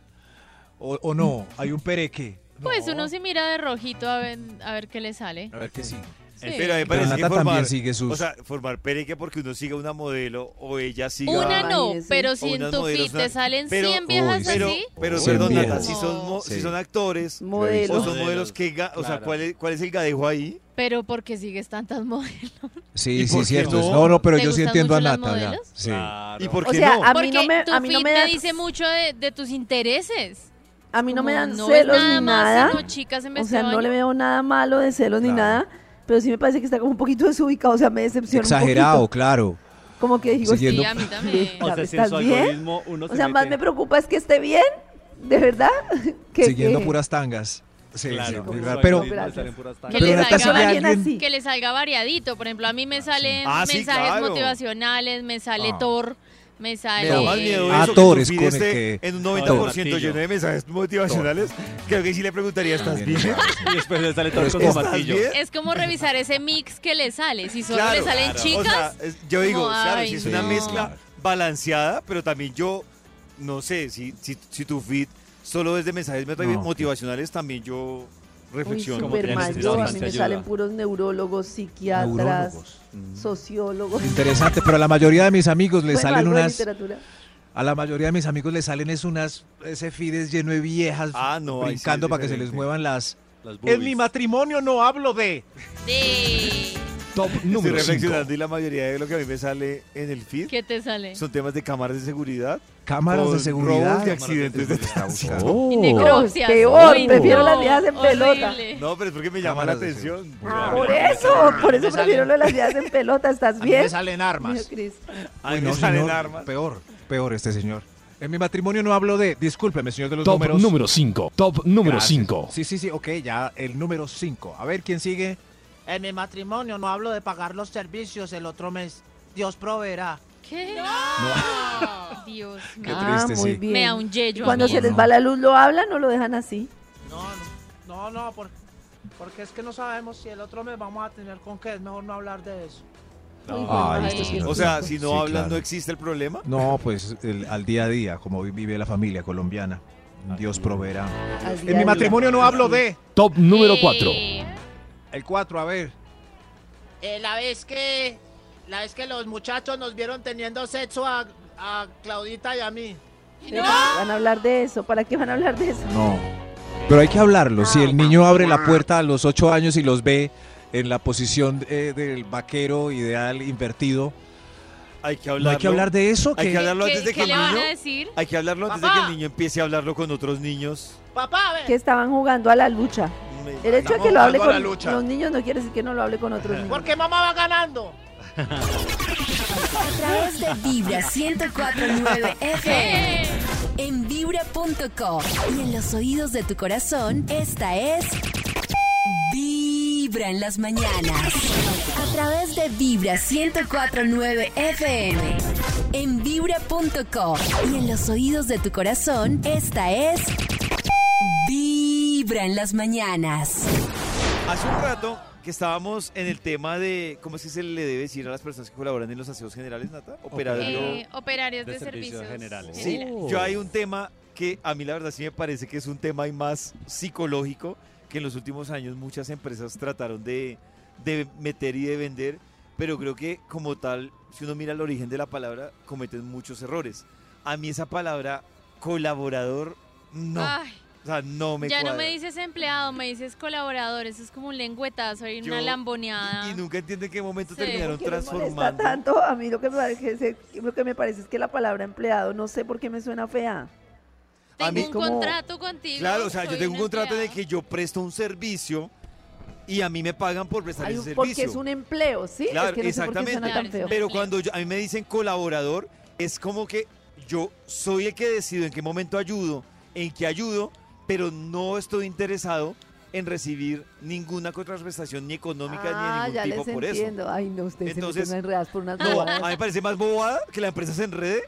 O, o no, hay un pereque. Pues No. uno se mira de rojito a ver, a ver qué le sale. A ver que sí. Sí. Pero a mí me Pero parece que Nata formar, también sigue sus... o sea, formar pereque porque uno siga una modelo o ella siga... Una no, Imagínese. pero si O en unas tu modelos, feed te salen pero- 100 viejas Uy, sí. Pero, así. pero perdón, bien. Nata, si son, mo- Sí. si son actores Modelo. o son Modelos, modelos que... ga- O sea, claro. ¿cuál es, ¿cuál es el gadejo ahí? Pero porque sigues tantas modelos. Sí, ¿Y sí, por qué cierto. no? No, no, pero ¿Te yo sí gustan entiendo a mucho las Nata. ya. modelos? Sí. Claro. ¿Y por O qué sea, no? a mí Porque no me, tu a mí no feed me te dice mucho de, de tus intereses. A mí no me dan no celos nada ni más, nada. sino chicas en O sea, no le veo nada malo de celos ni Claro. nada. Pero sí me parece que está como un poquito desubicado. O sea, me decepciona Exagerado, claro. Como que digo, Siguiendo- Sí, a mí también. O sea, O se sea, más me preocupa es que esté bien. ¿De verdad? que, Siguiendo que- puras tangas. Sí, Claro, sí, raro. Pero, Que le, salga, alguien que le salga variadito. Por ejemplo, a mí me salen Ah, sí, mensajes claro. motivacionales, me sale Ah. Thor, me sale... Me da más miedo eso Thor que tu con feed el esté que- en un Thor. 90% lleno de mensajes motivacionales. Creo que sí le preguntaría, ¿estás bien? es Y después le sale Pero todo es con que su ¿Estás martillo. bien? Es como revisar ese mix que le sale. Si solo Claro, le salen claro. chicas, O sea, es- yo digo, como, claro, ay, si es una no. mezcla balanceada, pero también yo, no sé, si, si, si tu feed solo es de mensajes motiv- No. motivacionales, también yo Uy, reflexiono. Como que súper ya mal. Yo, a mí bastante me ayuda. salen puros neurólogos, psiquiatras, Neurólogos. Sociólogos. Interesante, pero a la mayoría de mis amigos les Bueno, salen unas... A la mayoría de mis amigos les salen es unas... Ese feed es lleno de viejas Ah, no, ahí sí brincando para que se les muevan las... Las En mi matrimonio no hablo de... de... Top Estoy número 5. reflexionando y la mayoría de lo que a mí me sale en el feed ¿Qué te sale? son temas de cámaras de seguridad. Cámaras de seguridad. robos y accidentes de tránsito. Y necropsias. peor, Uy, prefiero no, las viejas en pelota. horrible. No, pero es porque me llama la Cámaras de atención. Por eso, por eso me salen- prefiero lo de las vías en pelota. ¿Estás A mí bien? me salen armas. Mío, Cris. A mí Uy, me no, salen señor, armas. Peor, peor este señor. En mi matrimonio no hablo de. Discúlpeme, señor de los Top números. número 5. Top número Gracias. 5. Sí, sí, sí, ok, ya el número 5. A ver quién sigue. En mi matrimonio no hablo de pagar los servicios el otro mes. Dios proveerá. ¿Qué? Dios Qué mío. Ah, muy sí. bien. Me da un yello a cuando mí se les va la luz, ¿lo hablan o lo dejan así? No, no, no, no, por- porque es que no sabemos si el otro mes vamos a tener con qué. Es mejor no hablar de eso. Este señor. O sea, si no Sí, hablan, claro. no existe el problema. No, pues el- al día a día, como vi- vive la familia colombiana. Dios proveerá. En mi matrimonio no hablo de. Top número Eh, 4. El 4, a ver. Eh, la vez que la vez que los muchachos nos vieron teniendo sexo a, a Claudita y a mí. Pero Van a hablar de eso. ¿Para qué van a hablar de eso? No. Pero hay que hablarlo. Si el niño abre la puerta a los 8 años y los ve en la posición eh, del vaquero ideal invertido, Hay que ¿no hablarlo. hay que hablar de eso? Hay que- hablarlo ¿Qué, antes de que el niño. a decir? Hay que hablarlo antes de que el niño empiece a hablarlo con otros niños. Papá, ve. Que estaban jugando a la lucha. El hecho de que lo hable con la lucha. los niños no quiere decir que no lo hable con otros niños. Porque mamá va ganando. A través de Vibra 1049 FM. En vibra.com. Y en los oídos de tu corazón, esta es. Vibra en las mañanas. A través de Vibra 1049 FM. En vibra.com. Y en los oídos de tu corazón, esta es. Vibra en las mañanas. Hace un rato que estábamos en el tema de cómo es que se le debe decir a las personas que colaboran en los aseos generales, Nata. Operario. Eh, operarios de, de servicios servicios generales. Sí, yo hay un tema que a mí la verdad sí me parece que es un tema y más psicológico que en los últimos años muchas empresas trataron de, de meter y de vender, pero creo que como tal, si uno mira el origen de la palabra, cometen muchos errores. A mí esa palabra colaborador, no. Ay, o sea, no me ya no me dices empleado, me dices colaborador. Eso es como un lengüetazo y una lamboneada. Y nunca entiendo en qué momento Sí. terminaron ¿Por qué molesta transformando. tanto? A mí lo que, me parece, lo que me parece es que la palabra empleado, no sé por qué me suena fea. Tengo a mí- un como- contrato contigo. Claro, o sea, yo soy tengo un contrato en el empleado. que yo presto un servicio y a mí me pagan por prestar Hay ese un- porque servicio. es un empleo, ¿sí? Claro, es que no sé por qué exactamente. tan feo. Pero cuando yo- a mí me dicen colaborador, es como que yo soy el que decido en qué momento ayudo, en qué ayudo, pero no estoy interesado en recibir ninguna contraprestación ni económica ah, ni de ningún ya tipo les por entiendo. Ay, no, ustedes Entonces, se enredadas por unas eso. No, a mí me parece más bobada que la empresa se enrede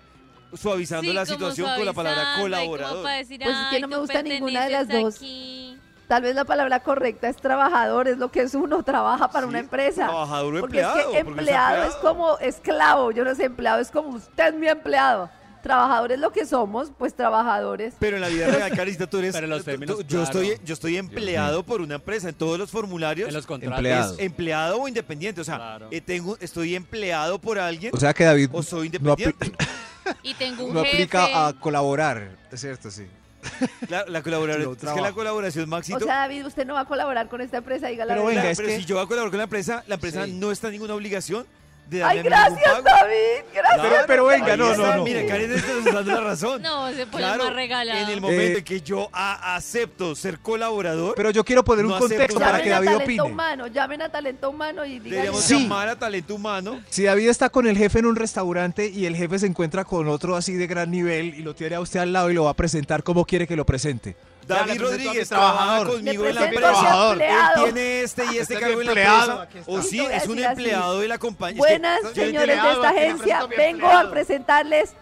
suavizando Sí, la situación con la palabra colaborador. decir, Pues es que "Ay, no me gusta ninguna de las dos. aquí". Tal vez la palabra correcta es trabajador, es lo que es uno, trabaja para Sí, una empresa. Trabajador o Porque empleado. es que porque empleado es como esclavo, yo no sé, empleado es como usted es mi empleado. Trabajador es lo que somos, pues trabajadores. Pero en la vida real, Carita, tú eres. Pero los términos, tú- yo, claro. estoy, yo estoy empleado por una empresa. En todos los formularios. En los contratos. Empleado. es empleado o independiente. O sea, Claro. eh, tengo, estoy empleado por alguien O sea que David o soy no, independiente. Y tengo un no jefe. aplica a colaborar. Es cierto, sí. La, la colaboración, es que la colaboración, Maxito. O sea, David, usted no va a colaborar con esta empresa, diga la Pero verdad. venga, es pero que- si yo voy a colaborar con la empresa, la empresa Sí. no está en ninguna obligación de Ay, gracias, pago. David, gracias. Pero- pero venga, no, no, no. Mira, Karen está nos dando la razón. No, se pone Claro, más regalado. en el momento Eh, en que yo a- acepto ser colaborador, Pero yo quiero poner No un contexto para que Llamen a David talento opine. humano, llamen a talento humano y digan. deberíamos Sí. llamar a talento humano. Si David está con el jefe en un restaurante y el jefe se encuentra con otro así de gran nivel y lo tiene a usted al lado y lo va a presentar, ¿cómo quiere que lo presente? David Rodríguez trabajador. trabaja conmigo en la empresa. Él tiene este y este es cargo en la empleado, empresa. O Y sí, es un empleado de la compañía. Buenas, señores de esta agencia. Vengo a presentarles,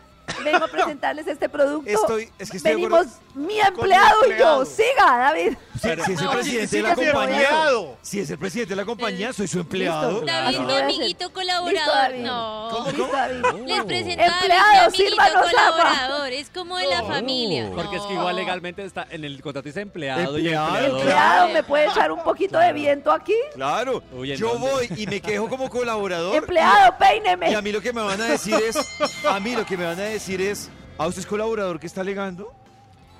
vengo a presentarles este producto. Estoy- es que estoy Venimos mi empleado y yo. Siga, David. Si, si es el presidente sí, de la sí, compañía, si es el presidente de la compañía, soy su empleado. Listo. David, mi amiguito Listo, colaborador. David. No. ¿Cómo, Listo, David. Les presento a mi amiguito colaborador. Es como de la familia. Porque es que igual legalmente está en el contrato dice empleado y Empleado, empleador. Empleado, ¿me puede echar un poquito de viento aquí? Claro, Uy, ¿en yo dónde? voy y me quejo como colaborador. Empleado, Y peíneme. a mí lo que me van a decir es, a mí lo que me van a decir es, ¿a usted es colaborador que está alegando?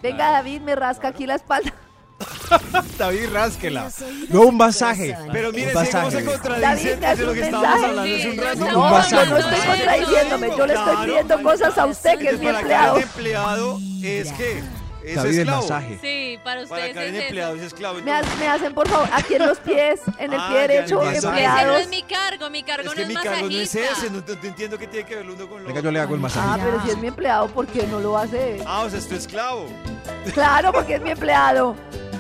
Venga, David, me rasca aquí la espalda. David, rásquela. No un masaje. Pero mire, un si cómo se masaje. contradice David, ¿me hace de lo un que estábamos mensaje? hablando hace un rato. No, Un yo masaje. no estoy contradiciéndome, yo le estoy Claro. pidiendo cosas a usted, que es mi empleado. Empleado es que es David, el esclavo. masaje. Sí, para Para ustedes Karen es empleado es esclavo. Me, ha- me hacen, por favor, aquí en los pies, en el Ah, pie ya, derecho, ya, ya. Ese no empleados. es mi cargo, mi cargo Es no que es mi cargo no es masajista. ese, no, no- no entiendo qué tiene que ver lo uno con lo Venga, otro. yo le hago el Ah, masaje. pero si es mi empleado, ¿por qué no lo hace? Ah, o sea, es tu esclavo. Claro, porque es mi empleado.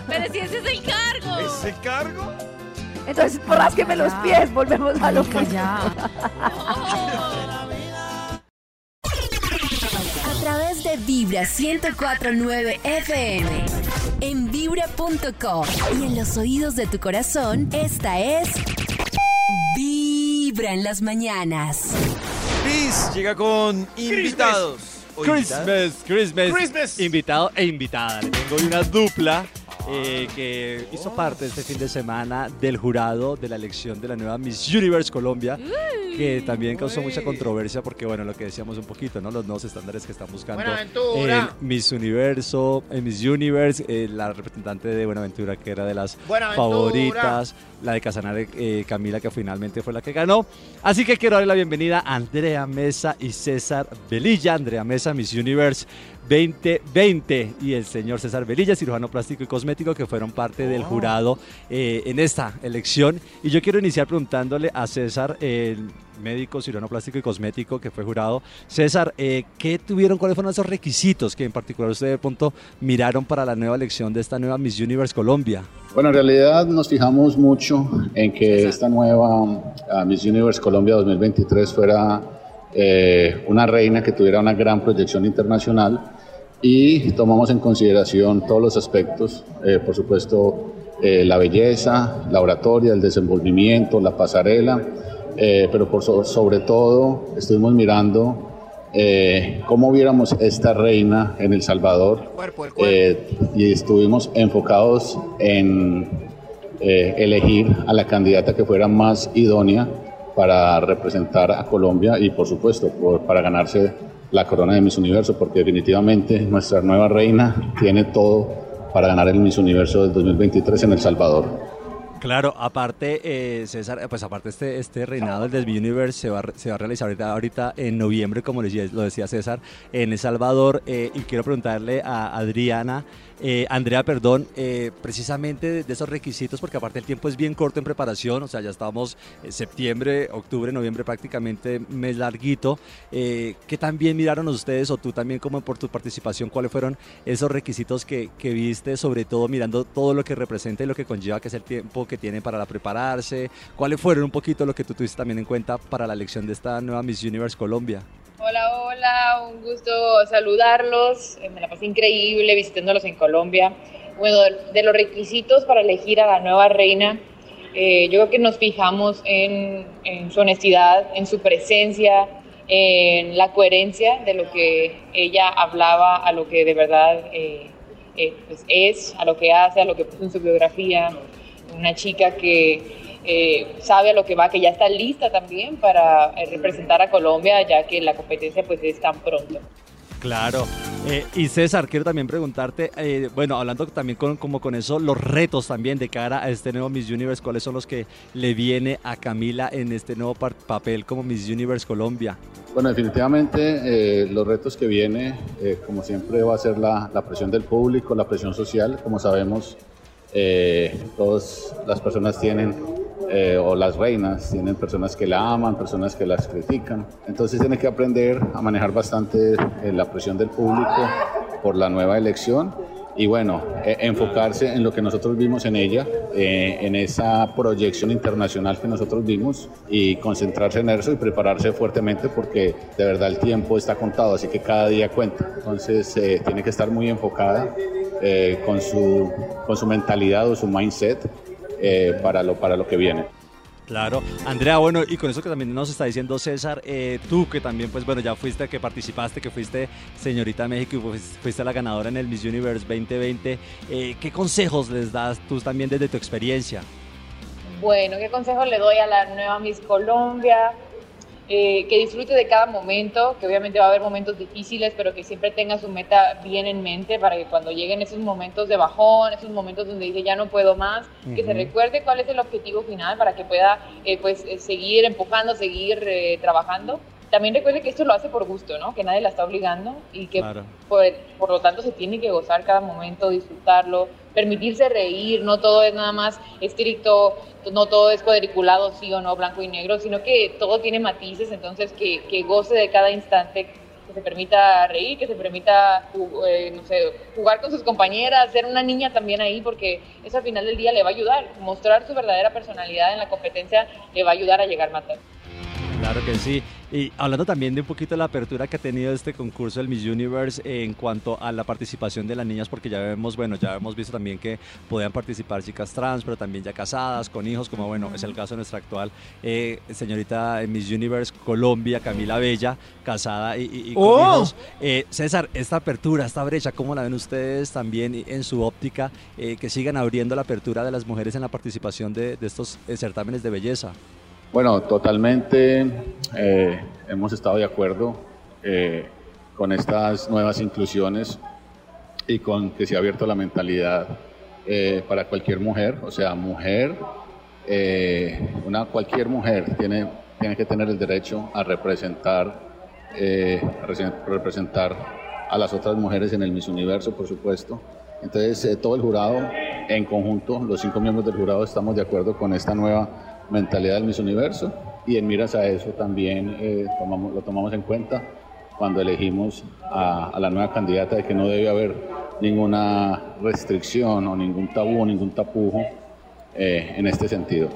Pero si ese es el cargo. ¿Es el cargo? Entonces, rásqueme los pies, volvemos a lo que A través de Vibra 1049 FM. En vibra.com. Y en los oídos de tu corazón, esta es. Vibra en las mañanas. Liz llega con invitados. Christmas, Christmas, Christmas. invitado e invitada. Le tengo hoy una dupla eh, que hizo parte este fin de semana del jurado de la elección de la nueva Miss Universe Colombia, que también causó mucha controversia porque, bueno, lo que decíamos un poquito, ¿no? Los nuevos estándares que están buscando en Miss Universo, en Miss Universe, eh, la representante de Buenaventura que era de las favoritas, la de Casanare eh, Camila que finalmente fue la que ganó. Así que quiero darle la bienvenida a Andrea Mesa y César Velilla. Andrea Mesa, Miss Universe 2020 y el señor César Velilla, cirujano plástico y cosmético que fueron parte del jurado eh, en esta elección. Y yo quiero iniciar preguntándole a César, el médico, cirujano plástico y cosmético que fue jurado. César, eh, ¿qué tuvieron? ¿Cuáles fueron esos requisitos que en particular ustedes de pronto miraron para la nueva elección de esta nueva Miss Universe Colombia? Bueno, en realidad nos fijamos mucho en que esta nueva ah, Miss Universe Colombia 2023 fuera eh, una reina que tuviera una gran proyección internacional y tomamos en consideración todos los aspectos, eh, por supuesto, eh, la belleza, la oratoria, el desenvolvimiento, la pasarela, eh, pero por so- sobre todo estuvimos mirando cómo viéramos esta reina en El Salvador y estuvimos enfocados en elegir a la candidata que fuera más idónea para representar a Colombia y por supuesto por- para ganarse la corona de Miss Universo porque definitivamente nuestra nueva reina tiene todo para ganar el Miss Universo del 2023 en El Salvador. Claro, aparte, eh, César, pues aparte este, este reinado del Miss Universe se va, se va a realizar ahorita, ahorita en noviembre, como lo decía, lo decía César, en El Salvador. eh, y quiero preguntarle a Adriana, eh, Andrea, perdón, eh, precisamente de, esos requisitos, porque aparte el tiempo es bien corto en preparación, o sea, ya estamos en septiembre, octubre, noviembre, prácticamente mes larguito. Eh, ¿Qué también miraron ustedes, o tú también como por tu participación, cuáles fueron esos requisitos que, que viste, sobre todo mirando todo lo que representa y lo que conlleva, que es el tiempo que tienen para prepararse? ¿Cuáles fueron un poquito lo que tú tuviste también en cuenta para la elección de esta nueva Miss Universe Colombia? Hola, un gusto saludarlos. Eh, Me la pasé increíble visitándolos en Colombia. Bueno, de los requisitos para elegir a la nueva reina, eh, yo creo que nos fijamos en, en su honestidad, en su presencia, en la coherencia de lo que ella hablaba a lo que de verdad eh, eh, pues es, a lo que hace, a lo que puso en su biografía. Una chica que eh, sabe a lo que va, que ya está lista también para eh, representar a Colombia, ya que la competencia pues es tan pronto. Claro. Eh, y César, quiero también preguntarte, eh, bueno, hablando también con, como con eso, los retos también de cara a este nuevo Miss Universe, ¿cuáles son los que le viene a Camila en este nuevo papel como Miss Universe Colombia? Bueno, definitivamente eh, los retos que viene, eh, como siempre, va a ser la, la presión del público, la presión social. Como sabemos, eh, todas las personas tienen, eh, o las reinas, tienen personas que la aman, personas que las critican. Entonces tiene que aprender a manejar bastante eh, la presión del público por la nueva elección y bueno, eh, enfocarse en lo que nosotros vimos en ella, eh, en esa proyección internacional que nosotros vimos y concentrarse en eso y prepararse fuertemente porque de verdad el tiempo está contado, así que cada día cuenta. Entonces eh, tiene que estar muy enfocada eh, con, su, con su mentalidad o su mindset eh, para, lo, para lo que viene. Claro. Andrea, bueno, y con eso que también nos está diciendo César, eh, tú que también, pues bueno, ya fuiste, que participaste, que fuiste señorita México y fuiste, fuiste la ganadora en el Miss Universe 2020, eh, ¿qué consejos les das tú también desde tu experiencia? Bueno, ¿qué consejo le doy a la nueva Miss Colombia? Eh, que disfrute de cada momento, que obviamente va a haber momentos difíciles, pero que siempre tenga su meta bien en mente para que cuando lleguen esos momentos de bajón, esos momentos donde dice ya no puedo más, que se recuerde cuál es el objetivo final para que pueda eh, pues eh, seguir empujando, seguir eh, trabajando. También recuerde que esto lo hace por gusto, ¿no? Que nadie la está obligando y que Claro. por, por lo tanto se tiene que gozar cada momento, disfrutarlo, permitirse reír, no todo es nada más estricto, no todo es cuadriculado, sí o no, blanco y negro, sino que todo tiene matices, entonces que, que goce de cada instante, que se permita reír, que se permita eh, no sé, jugar con sus compañeras, ser una niña también ahí, porque eso al final del día le va a ayudar, mostrar su verdadera personalidad en la competencia le va a ayudar a llegar más lejos. Claro que sí. Y hablando también de un poquito de la apertura que ha tenido este concurso del Miss Universe en cuanto a la participación de las niñas, porque ya vemos, bueno, ya hemos visto también que podían participar chicas trans, pero también ya casadas, con hijos, como bueno, es el caso de nuestra actual eh, señorita Miss Universe Colombia, Camila Bella, casada y, y- y con ¡Oh! hijos. Eh, César, esta apertura, esta brecha, ¿cómo la ven ustedes también en su óptica? eh, que sigan abriendo la apertura de las mujeres en la participación de, de estos certámenes de belleza. Bueno, totalmente eh, hemos estado de acuerdo eh, con estas nuevas inclusiones y con que se ha abierto la mentalidad eh, para cualquier mujer, o sea, mujer, una cualquier mujer tiene, tiene que tener el derecho a representar, a rese- representar a las otras mujeres en el Miss Universo, por supuesto. Entonces, todo el jurado en conjunto, los cinco miembros del jurado, estamos de acuerdo con esta nueva mentalidad del Miss Universo y en miras a eso también eh, tomamos, lo tomamos en cuenta cuando elegimos a, la nueva candidata de que no debe haber ninguna restricción o ningún tabú ningún tapujo eh, en este sentido.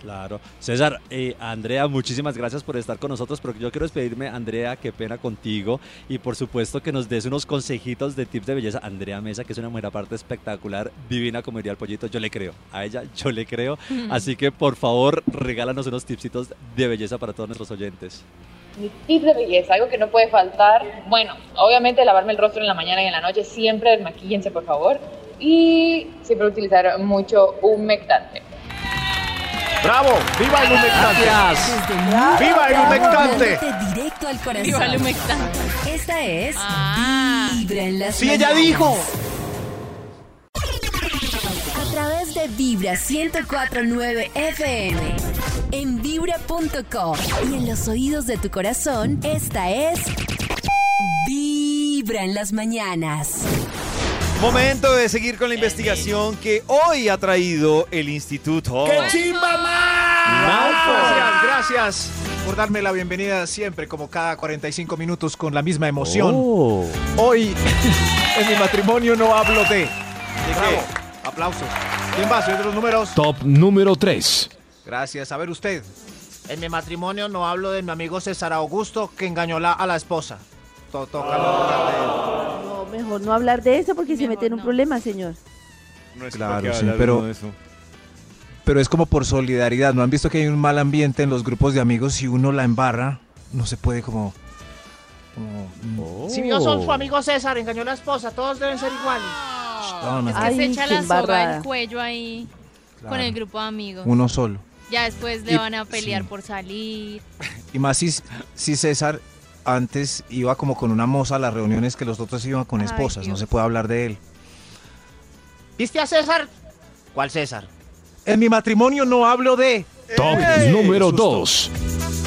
Claro. César, eh, Andrea, muchísimas gracias por estar con nosotros, pero yo quiero despedirme, Andrea, qué pena contigo, y por supuesto que nos des unos consejitos de tips de belleza. Andrea Mesa, que es una mujer aparte espectacular, divina como diría el pollito, yo le creo, a ella yo le creo, así que por favor regálanos unos tipsitos de belleza para todos nuestros oyentes. Mi tip de belleza, algo que no puede faltar. Bueno, obviamente lavarme el rostro en la mañana y en la noche, siempre maquíllense por favor. Y siempre utilizar mucho humectante. ¡Bravo! ¡Viva el humectante! ¡Viva el humectante! Directo al corazón. Viva el humectante. Esta es Ah. Vibra en las ¡Sí, ella dijo! A través de Vibra 1049 FM. En vibra.com. Y en los oídos de tu corazón, esta es. Vibra en las mañanas. Momento de seguir con la investigación que hoy ha traído el Instituto. ¡Qué chimba más! Gracias, gracias por darme la bienvenida siempre, como cada 45 minutos, con la misma emoción. Oh. Hoy, en mi matrimonio no hablo de. Bravo, aplausos. ¿Quién va? Soy de los números. Top número 3. Gracias. A ver usted. En mi matrimonio no hablo de mi amigo César Augusto que engañó la- a la esposa. To- toca no hablar de él. No, mejor no hablar de eso porque se mete en un problema, señor. No es Claro, sí, pero- de eso. Pero es como por solidaridad. ¿No han visto que hay un mal ambiente en los grupos de amigos? Si uno la embarra, no se puede como... como- Si vio son su amigo César, engañó a la esposa, todos deben ser iguales. No, no, Es que Ay, se echa la soga al cuello ahí con el grupo de amigos. uno solo. Ya después le Y- van a pelear sí. por salir. Y más si, si César antes iba como con una moza a las reuniones que los otros iban con Ay, esposas. No se puede hablar de él. ¿Viste a César? ¿Cuál César? En mi matrimonio no hablo de... Top número Susto. 2.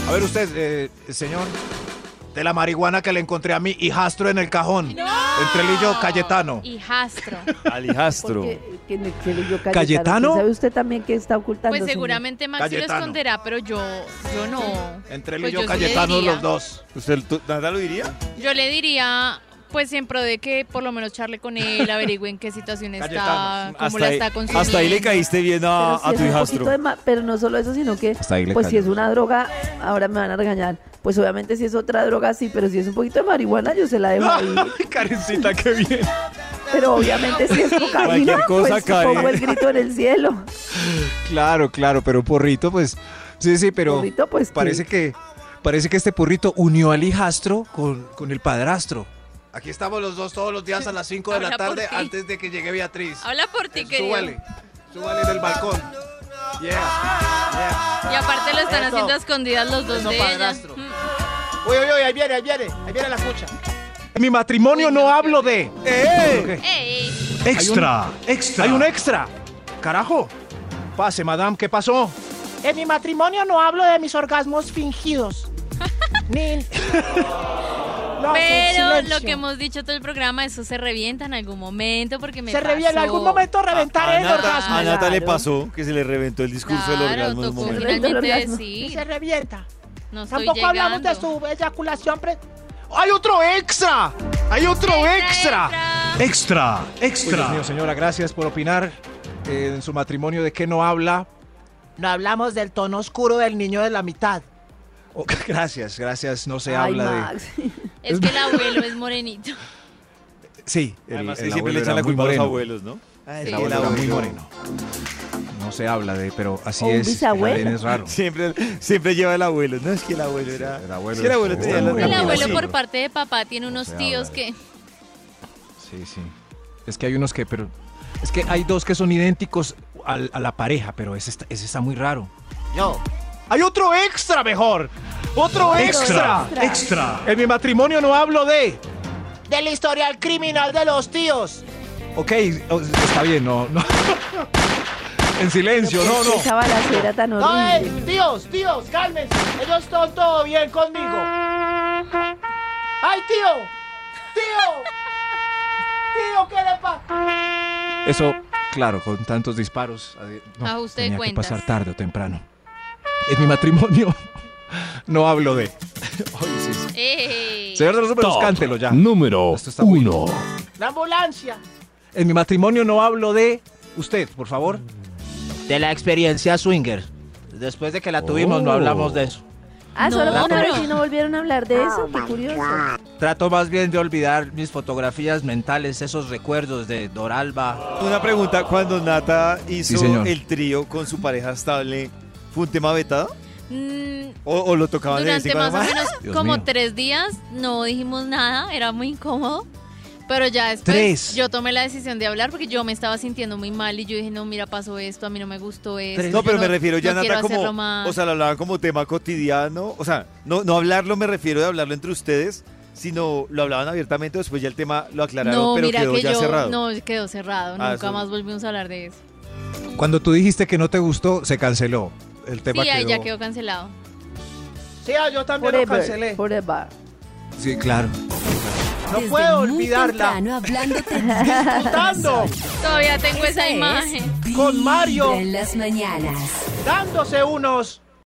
A ver usted, eh, señor. De la marihuana que le encontré a mi hijastro en el cajón. Entre él y yo, Cayetano. Hijastro. Al hijastro. Leyó Cayetano. ¿Cayetano? ¿Quién ¿Sabe usted también que está ocultando? Pues seguramente Maxi lo esconderá, pero yo, yo no. Entre él Pues y yo, yo sí le Cayetano, los dos. ¿Usted tú- nada lo diría? Yo le diría, pues en pro de que por lo menos charle con él, averigüe en qué situación está, cómo hasta, la ahí, está consumiendo. hasta ahí le caíste bien a, si a tu hijastro. pero no solo eso, sino que, pues si es una droga, ahora me van a regañar. Pues obviamente si es otra droga, sí, pero si es un poquito de marihuana, yo se la dejo ahí. Karencita, qué bien. Pero obviamente si es cocaína, cosa, pues Karen. pongo el grito en el cielo. Claro, claro, pero porrito, pues... Sí, sí, pero Porrito, pues, ¿qué? parece que... Parece que este porrito unió al hijastro con, con el padrastro. Aquí estamos los dos todos los días a las 5 de la Habla tarde antes de que llegue Beatriz. Habla por ti, Eh, querido. Súbale, súbale del balcón. Y aparte lo están Eso. haciendo a escondidas los dos Eso, de ella. padrastro. Uy, uy, uy, ahí viene, ahí viene, ahí viene la cucha. En mi matrimonio no hablo de. ¡Eh! ¡Ey! Extra, extra. Hay un extra. Carajo. Pase, madame, ¿qué pasó? En mi matrimonio no hablo de mis orgasmos fingidos. Ni... No, Pero lo que hemos dicho todo el programa, eso se revienta en algún momento porque me Se revienta, en algún momento reventaré A el Nata, orgasmo. a Nata le pasó que se le reventó el discurso del orgasmo en un momento. finalmente decir. se revienta. No estoy Tampoco hablamos de llegando. su eyaculación pre... ¡Hay otro extra! ¡Hay otro Extra, extra! Extra, Uy, extra. Dios mío, señora, gracias por opinar eh, en su matrimonio de qué no habla. No hablamos del tono oscuro del niño de la mitad. Oh, gracias, gracias. No se Ay, habla de. Es que el abuelo es morenito. Sí, el, Además, el siempre le abuelo echan la muy culpa a los moreno. abuelos, ¿no? Ah, es El abuelo era muy moreno. No se habla de, pero así es. el bisabuelo. Es raro. Siempre, siempre lleva el abuelo. No, es que el abuelo era... El abuelo es que el abuelo tenía El por parte de papá tiene unos tíos habla que... Sí, sí. Es que hay unos que, pero. Es que hay dos que son idénticos a, la pareja, pero ese está, ese está muy raro. Yo. ¡Hay otro extra mejor! ¡Otro extra! extra. Extra. En mi matrimonio no hablo de. Del historial criminal de los tíos. Ok, o- está bien, no, no. en silencio, no, no. Esa balacera tan No, horrible. eh, tíos, tíos, cálmense. Ellos están todo bien conmigo. ¡Ay, tío! ¡Tío! ¡Tío, qué le pasa! Eso, claro, con tantos disparos. No, Ajuste de tenía que cuentas. pasar tarde o temprano. En mi matrimonio no hablo de. Ay, sí, sí. ¡Ey! Señor de los números, Top cántelo ya. Número Esto está muy- 1. La ambulancia. En mi matrimonio no hablo de. Usted, por favor. De la experiencia swinger. Después de que la tuvimos, no Oh. hablamos de eso. Ah, solo No, una vez pero- y no volvieron a hablar de eso. Qué curioso. Trato más bien de olvidar mis fotografías mentales, esos recuerdos de Doralba. Una pregunta, cuando Nata hizo Sí, señor. el trío con su pareja estable, ¿fue un tema vetado? Mm, ¿O, o lo tocaban de Durante más o menos Dios como mío. tres días no dijimos nada, era muy incómodo. Pero ya después Tres. yo tomé la decisión de hablar porque yo me estaba sintiendo muy mal y yo dije, no, mira, pasó esto, a mí no me gustó esto. No, pero me refiero ya no Nata como, más. o sea, lo hablaban como tema cotidiano, o sea, no, no hablarlo me refiero de hablarlo entre ustedes, sino lo hablaban abiertamente, después ya el tema lo aclararon, no, pero mira quedó que ya yo, cerrado. no, quedó cerrado, Ah, nunca eso- más volvimos a hablar de eso. Cuando tú dijiste que no te gustó, se canceló. El Sí, tema ahí ya quedó- quedó cancelado. Sí, ah, yo también lo Forever. cancelé. Forever. Sí, claro. No Desde puedo olvidarla. temprano hablándote Disfrutando Todavía tengo esa imagen. con Mario, en las mañanas. dándose unos